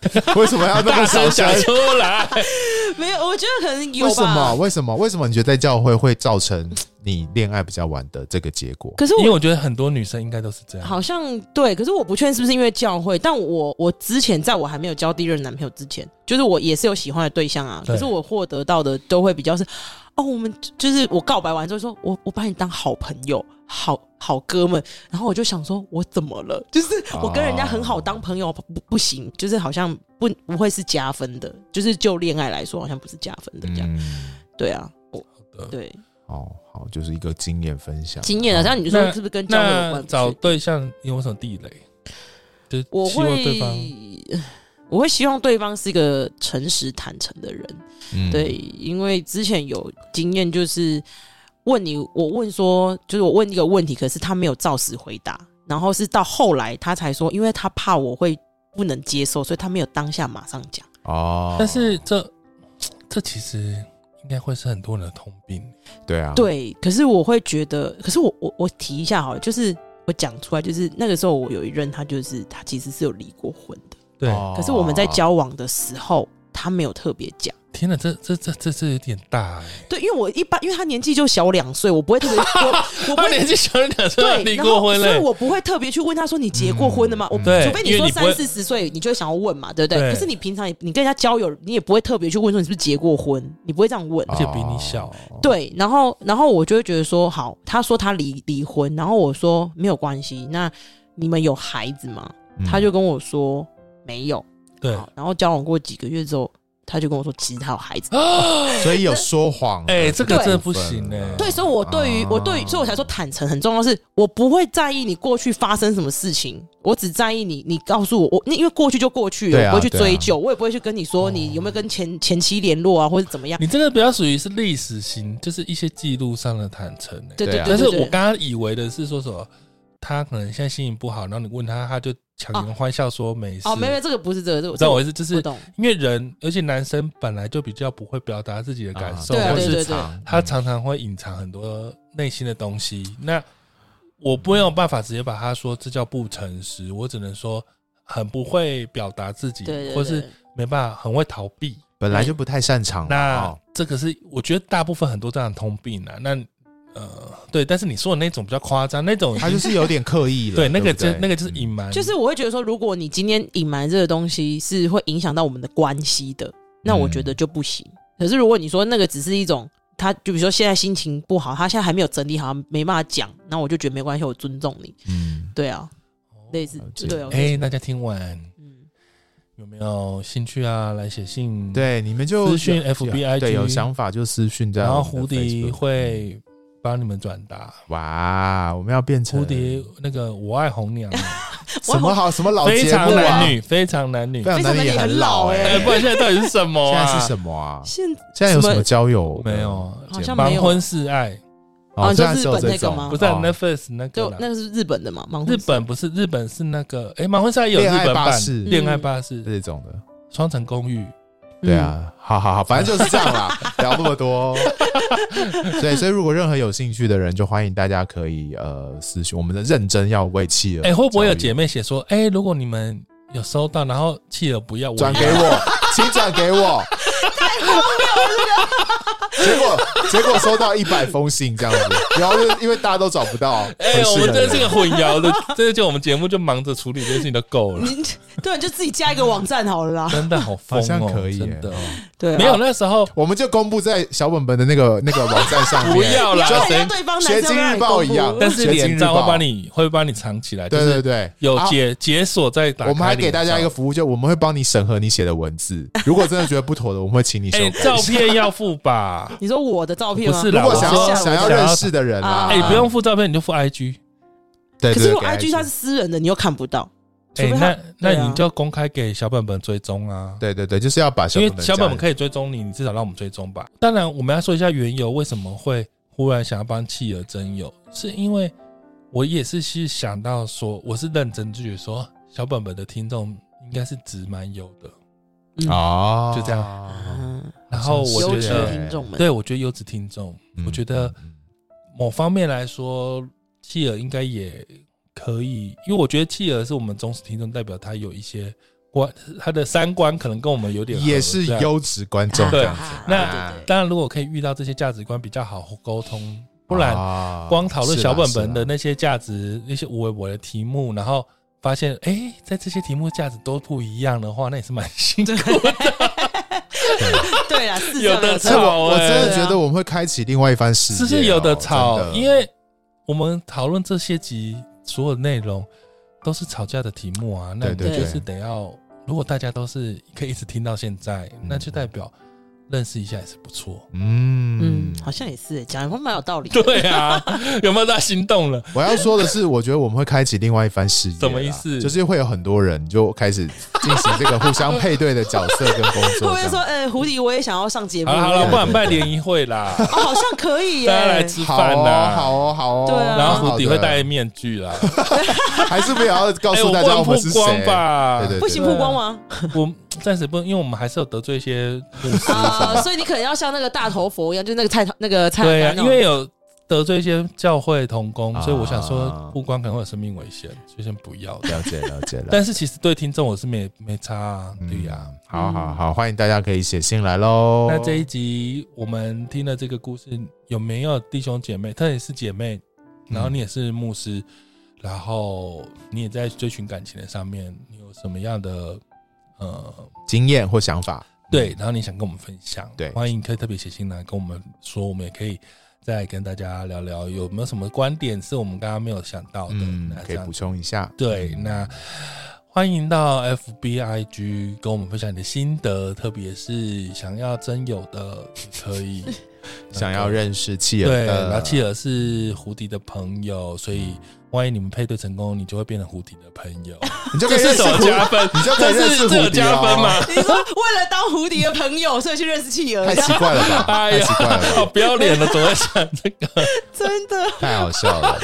[LAUGHS] 为什么要那么小声讲出来？[LAUGHS] 没有，我觉得可能有吧。为什么？为什么？为什么你觉得在教会会造成你恋爱比较晚的这个结果？可是我因为我觉得很多女生应该都是这样。好像对，可是我不确定是不是因为教会。但我我之前在我还没有交第一任男朋友之前，就是我也是有喜欢的对象啊。可是我获得到的都会比较是哦，我们就是我告白完之后说，我我把你当好朋友，好好哥们。然后我就想说，我怎么了？就是我跟人家很好当朋友不不行，就是好像不不会是加分的。就是就恋爱来说，好像不是加分的这样。嗯、对啊，我对。哦，好，就是一个经验分享。经验啊，这样你就说是不是跟教会有关？找对象有，有什么地雷？就我会对方，我会希望对方是一个诚实坦诚的人。嗯，对，因为之前有经验，就是问你，我问说，就是我问一个问题，可是他没有照实回答，然后是到后来他才说，因为他怕我会不能接受，所以他没有当下马上讲。哦，但是这这其实。应该会是很多人的通病，对啊，对。可是我会觉得，可是我我我提一下好了，就是我讲出来，就是那个时候我有一任，他就是他其实是有离过婚的，对。可是我们在交往的时候，他没有特别讲。天哪，这这这这这有点大哎！对，因为我一般，因为他年纪就小两岁，我不会特别 [LAUGHS] 我我他年纪小两岁，离过婚了，所以我不会特别去问他说你结过婚了吗？我除非你说三四十岁，你就会想要问嘛，对不对？可是你平常你跟人家交友，你也不会特别去问说你是不是结过婚，你不会这样问，而且比你小。对，然后然后我就会觉得说，好，他说他离离婚，然后我说没有关系，那你们有孩子吗？他就跟我说没有。对，然后交往过几个月之后。他就跟我说，其实他有孩子，[GASPS] 所以有说谎。哎，这个真的不行呢。对，所以我对于我对于，所以我才说坦诚很重要。是我不会在意你过去发生什么事情，我只在意你，你告诉我，我因为过去就过去了，我不会去追究，我也不会去跟你说你有没有跟前前妻联络啊，或者怎么样。你这个比较属于是历史型，就是一些记录上的坦诚。对对对。但是我刚刚以为的是说什么，他可能现在心情不好，然后你问他，他就。强颜欢笑说没事哦，没有，这个不是这个，这我知道我意思，就是因为人，而且男生本来就比较不会表达自己的感受，或是他常常会隐藏很多内心的东西。那我不没有办法直接把他说这叫不诚实，我只能说很不会表达自己，或是没办法很会逃避，本来就不太擅长。那这个是我觉得大部分很多这样的通病啊。那呃，对，但是你说的那种比较夸张，那种他就是有点刻意了。对，那个就那个就是隐瞒。就是我会觉得说，如果你今天隐瞒这个东西是会影响到我们的关系的，那我觉得就不行。可是如果你说那个只是一种，他就比如说现在心情不好，他现在还没有整理好，没办法讲，那我就觉得没关系，我尊重你。嗯，对啊，类似对。哎，大家听完，嗯，有没有兴趣啊？来写信，对，你们就私讯 FBI，对，有想法就私讯这样。然后胡迪会。帮你们转达哇！我们要变成蝴蝶那个我爱红娘，[LAUGHS] 什么好什么老非常男女，非常男女，非常男女也很老哎！不然现在到底是什么？现在是什么啊？现现在有什么交友？没有，好像没有。盲婚试爱哦，就日本那个吗？不是 Netflix 那个，就那个是日本的嘛？日本不是日本是那个哎，盲婚试爱有日本版，恋爱巴士这种的双层公寓。对啊，好好好，反正就是这样啦，[LAUGHS] 聊那么多。[LAUGHS] 对，所以如果任何有兴趣的人，就欢迎大家可以呃私信我们的认真要为企鹅。哎，会不会有姐妹写说，哎，如果你们有收到，然后企鹅不要，转给我，请转给我。太荒谬了！结果结果收到一百封信这样子，然后就因为大家都找不到。哎，我们这是个混淆 [LAUGHS] 的，这个就我们节目就忙着处理这些事情都够了。对，就自己加一个网站好了啦。真的好疯哦，像可以真的。对，没有那时候我们就公布在小本本的那个那个网站上面。不要啦，就跟对方学经日报一样，但是脸照会帮你会帮你藏起来。对对对，有解解锁在。我们还给大家一个服务，就我们会帮你审核你写的文字。如果真的觉得不妥的，我们会请你修改。照片要付吧？[LAUGHS] 你说我的照片吗？不是，如果想要想要认识的人啊，哎，不用付照片，你就付 IG。对，可是我 IG 它是私人的，你又看不到。哎，那那你就公开给小本本追踪啊。对对对，就是要把小本本，因为小本本可以追踪你，你至少让我们追踪吧。当然，我们要说一下缘由，为什么会忽然想要帮企鹅征友，是因为我也是去想到说，我是认真就觉得说，小本本的听众应该是值蛮有的。哦，就这样。然后我觉得，对，我觉得优质听众，我觉得某方面来说，企鹅应该也可以，因为我觉得企鹅是我们忠实听众，代表他有一些观他的三观可能跟我们有点也是优质观众。对，那啊当然如果可以遇到这些价值观比较好沟通，不然光讨论小本本的那些价值、那些无为我的题目，然后发现哎、欸，在这些题目价值都不一样的话，那也是蛮辛苦的。对啊，有的吵、欸，我我真的觉得我们会开启另外一番世界、喔。只是有的吵，因为我们讨论这些集所有内容都是吵架的题目啊，那就是得要，如果大家都是可以一直听到现在，那就代表。认识一下也是不错，嗯嗯，好像也是，讲的蛮有道理的。[LAUGHS] 对啊，[LAUGHS] 有没有大家心动了？我要说的是，我觉得我们会开启另外一番事业。什么意思？就是会有很多人就开始进行这个互相配对的角色跟工作。会不会说，呃，胡迪，我也想要上节目？好了，不然办联谊会啦。[LAUGHS] 哦，好像可以耶，大家来吃饭啦。好哦，好哦。对啊。然后胡迪会戴面具啦。还是不要告诉大家我们是谁吧？对对，不行曝光吗？我暂时不，因为我们还是有得罪一些牧师啊，所以你可能要像那个大头佛一样，就是那个菜那个菜。对啊，因为有得罪一些教会同工，所以我想说不光可能会有生命危险，所以先不要。了解了解了。但是其实对听众我是没没差啊，对呀。好好好，欢迎大家可以写信来喽。那这一集我们听了这个故事，有没有弟兄姐妹？特别是姐妹，然后你也是牧师，然后你也在追寻感情的上面，你有什么样的？呃，经验或想法，对，然后你想跟我们分享，对，欢迎可以特别写信来跟我们说，我们也可以再跟大家聊聊，有没有什么观点是我们刚刚没有想到的，嗯，可以补充一下。对，那欢迎到 FBIG 跟我们分享你的心得，特别是想要真友的可以，[LAUGHS] 想要认识企鹅，对，然后企鹅是胡迪的朋友，所以。万一你们配对成功，你就会变成蝴蝶的朋友，[LAUGHS] 你就可以认识胡加分，[LAUGHS] 你就可以认识加分吗？你说为了当蝴蝶的朋友，所以去认识企鹅，太奇怪了吧？太奇怪了，好不要脸了，总在想这个，[LAUGHS] 真的太好笑了，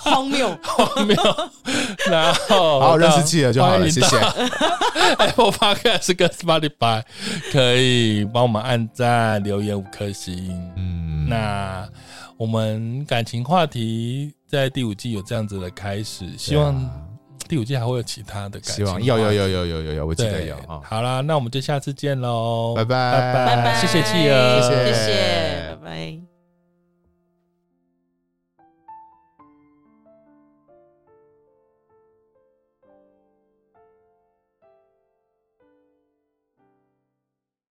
荒谬荒谬。然后好认识企鹅就好了，谢谢。Apple Podcast 跟 Spotify 可以帮我们按赞、留言五颗星。嗯，那。我们感情话题在第五季有这样子的开始，希望第五季还会有其他的感情。希望有有有有有有有，我记得有。好啦，那我们就下次见喽，拜拜拜拜，谢谢企鹅，谢谢，拜拜。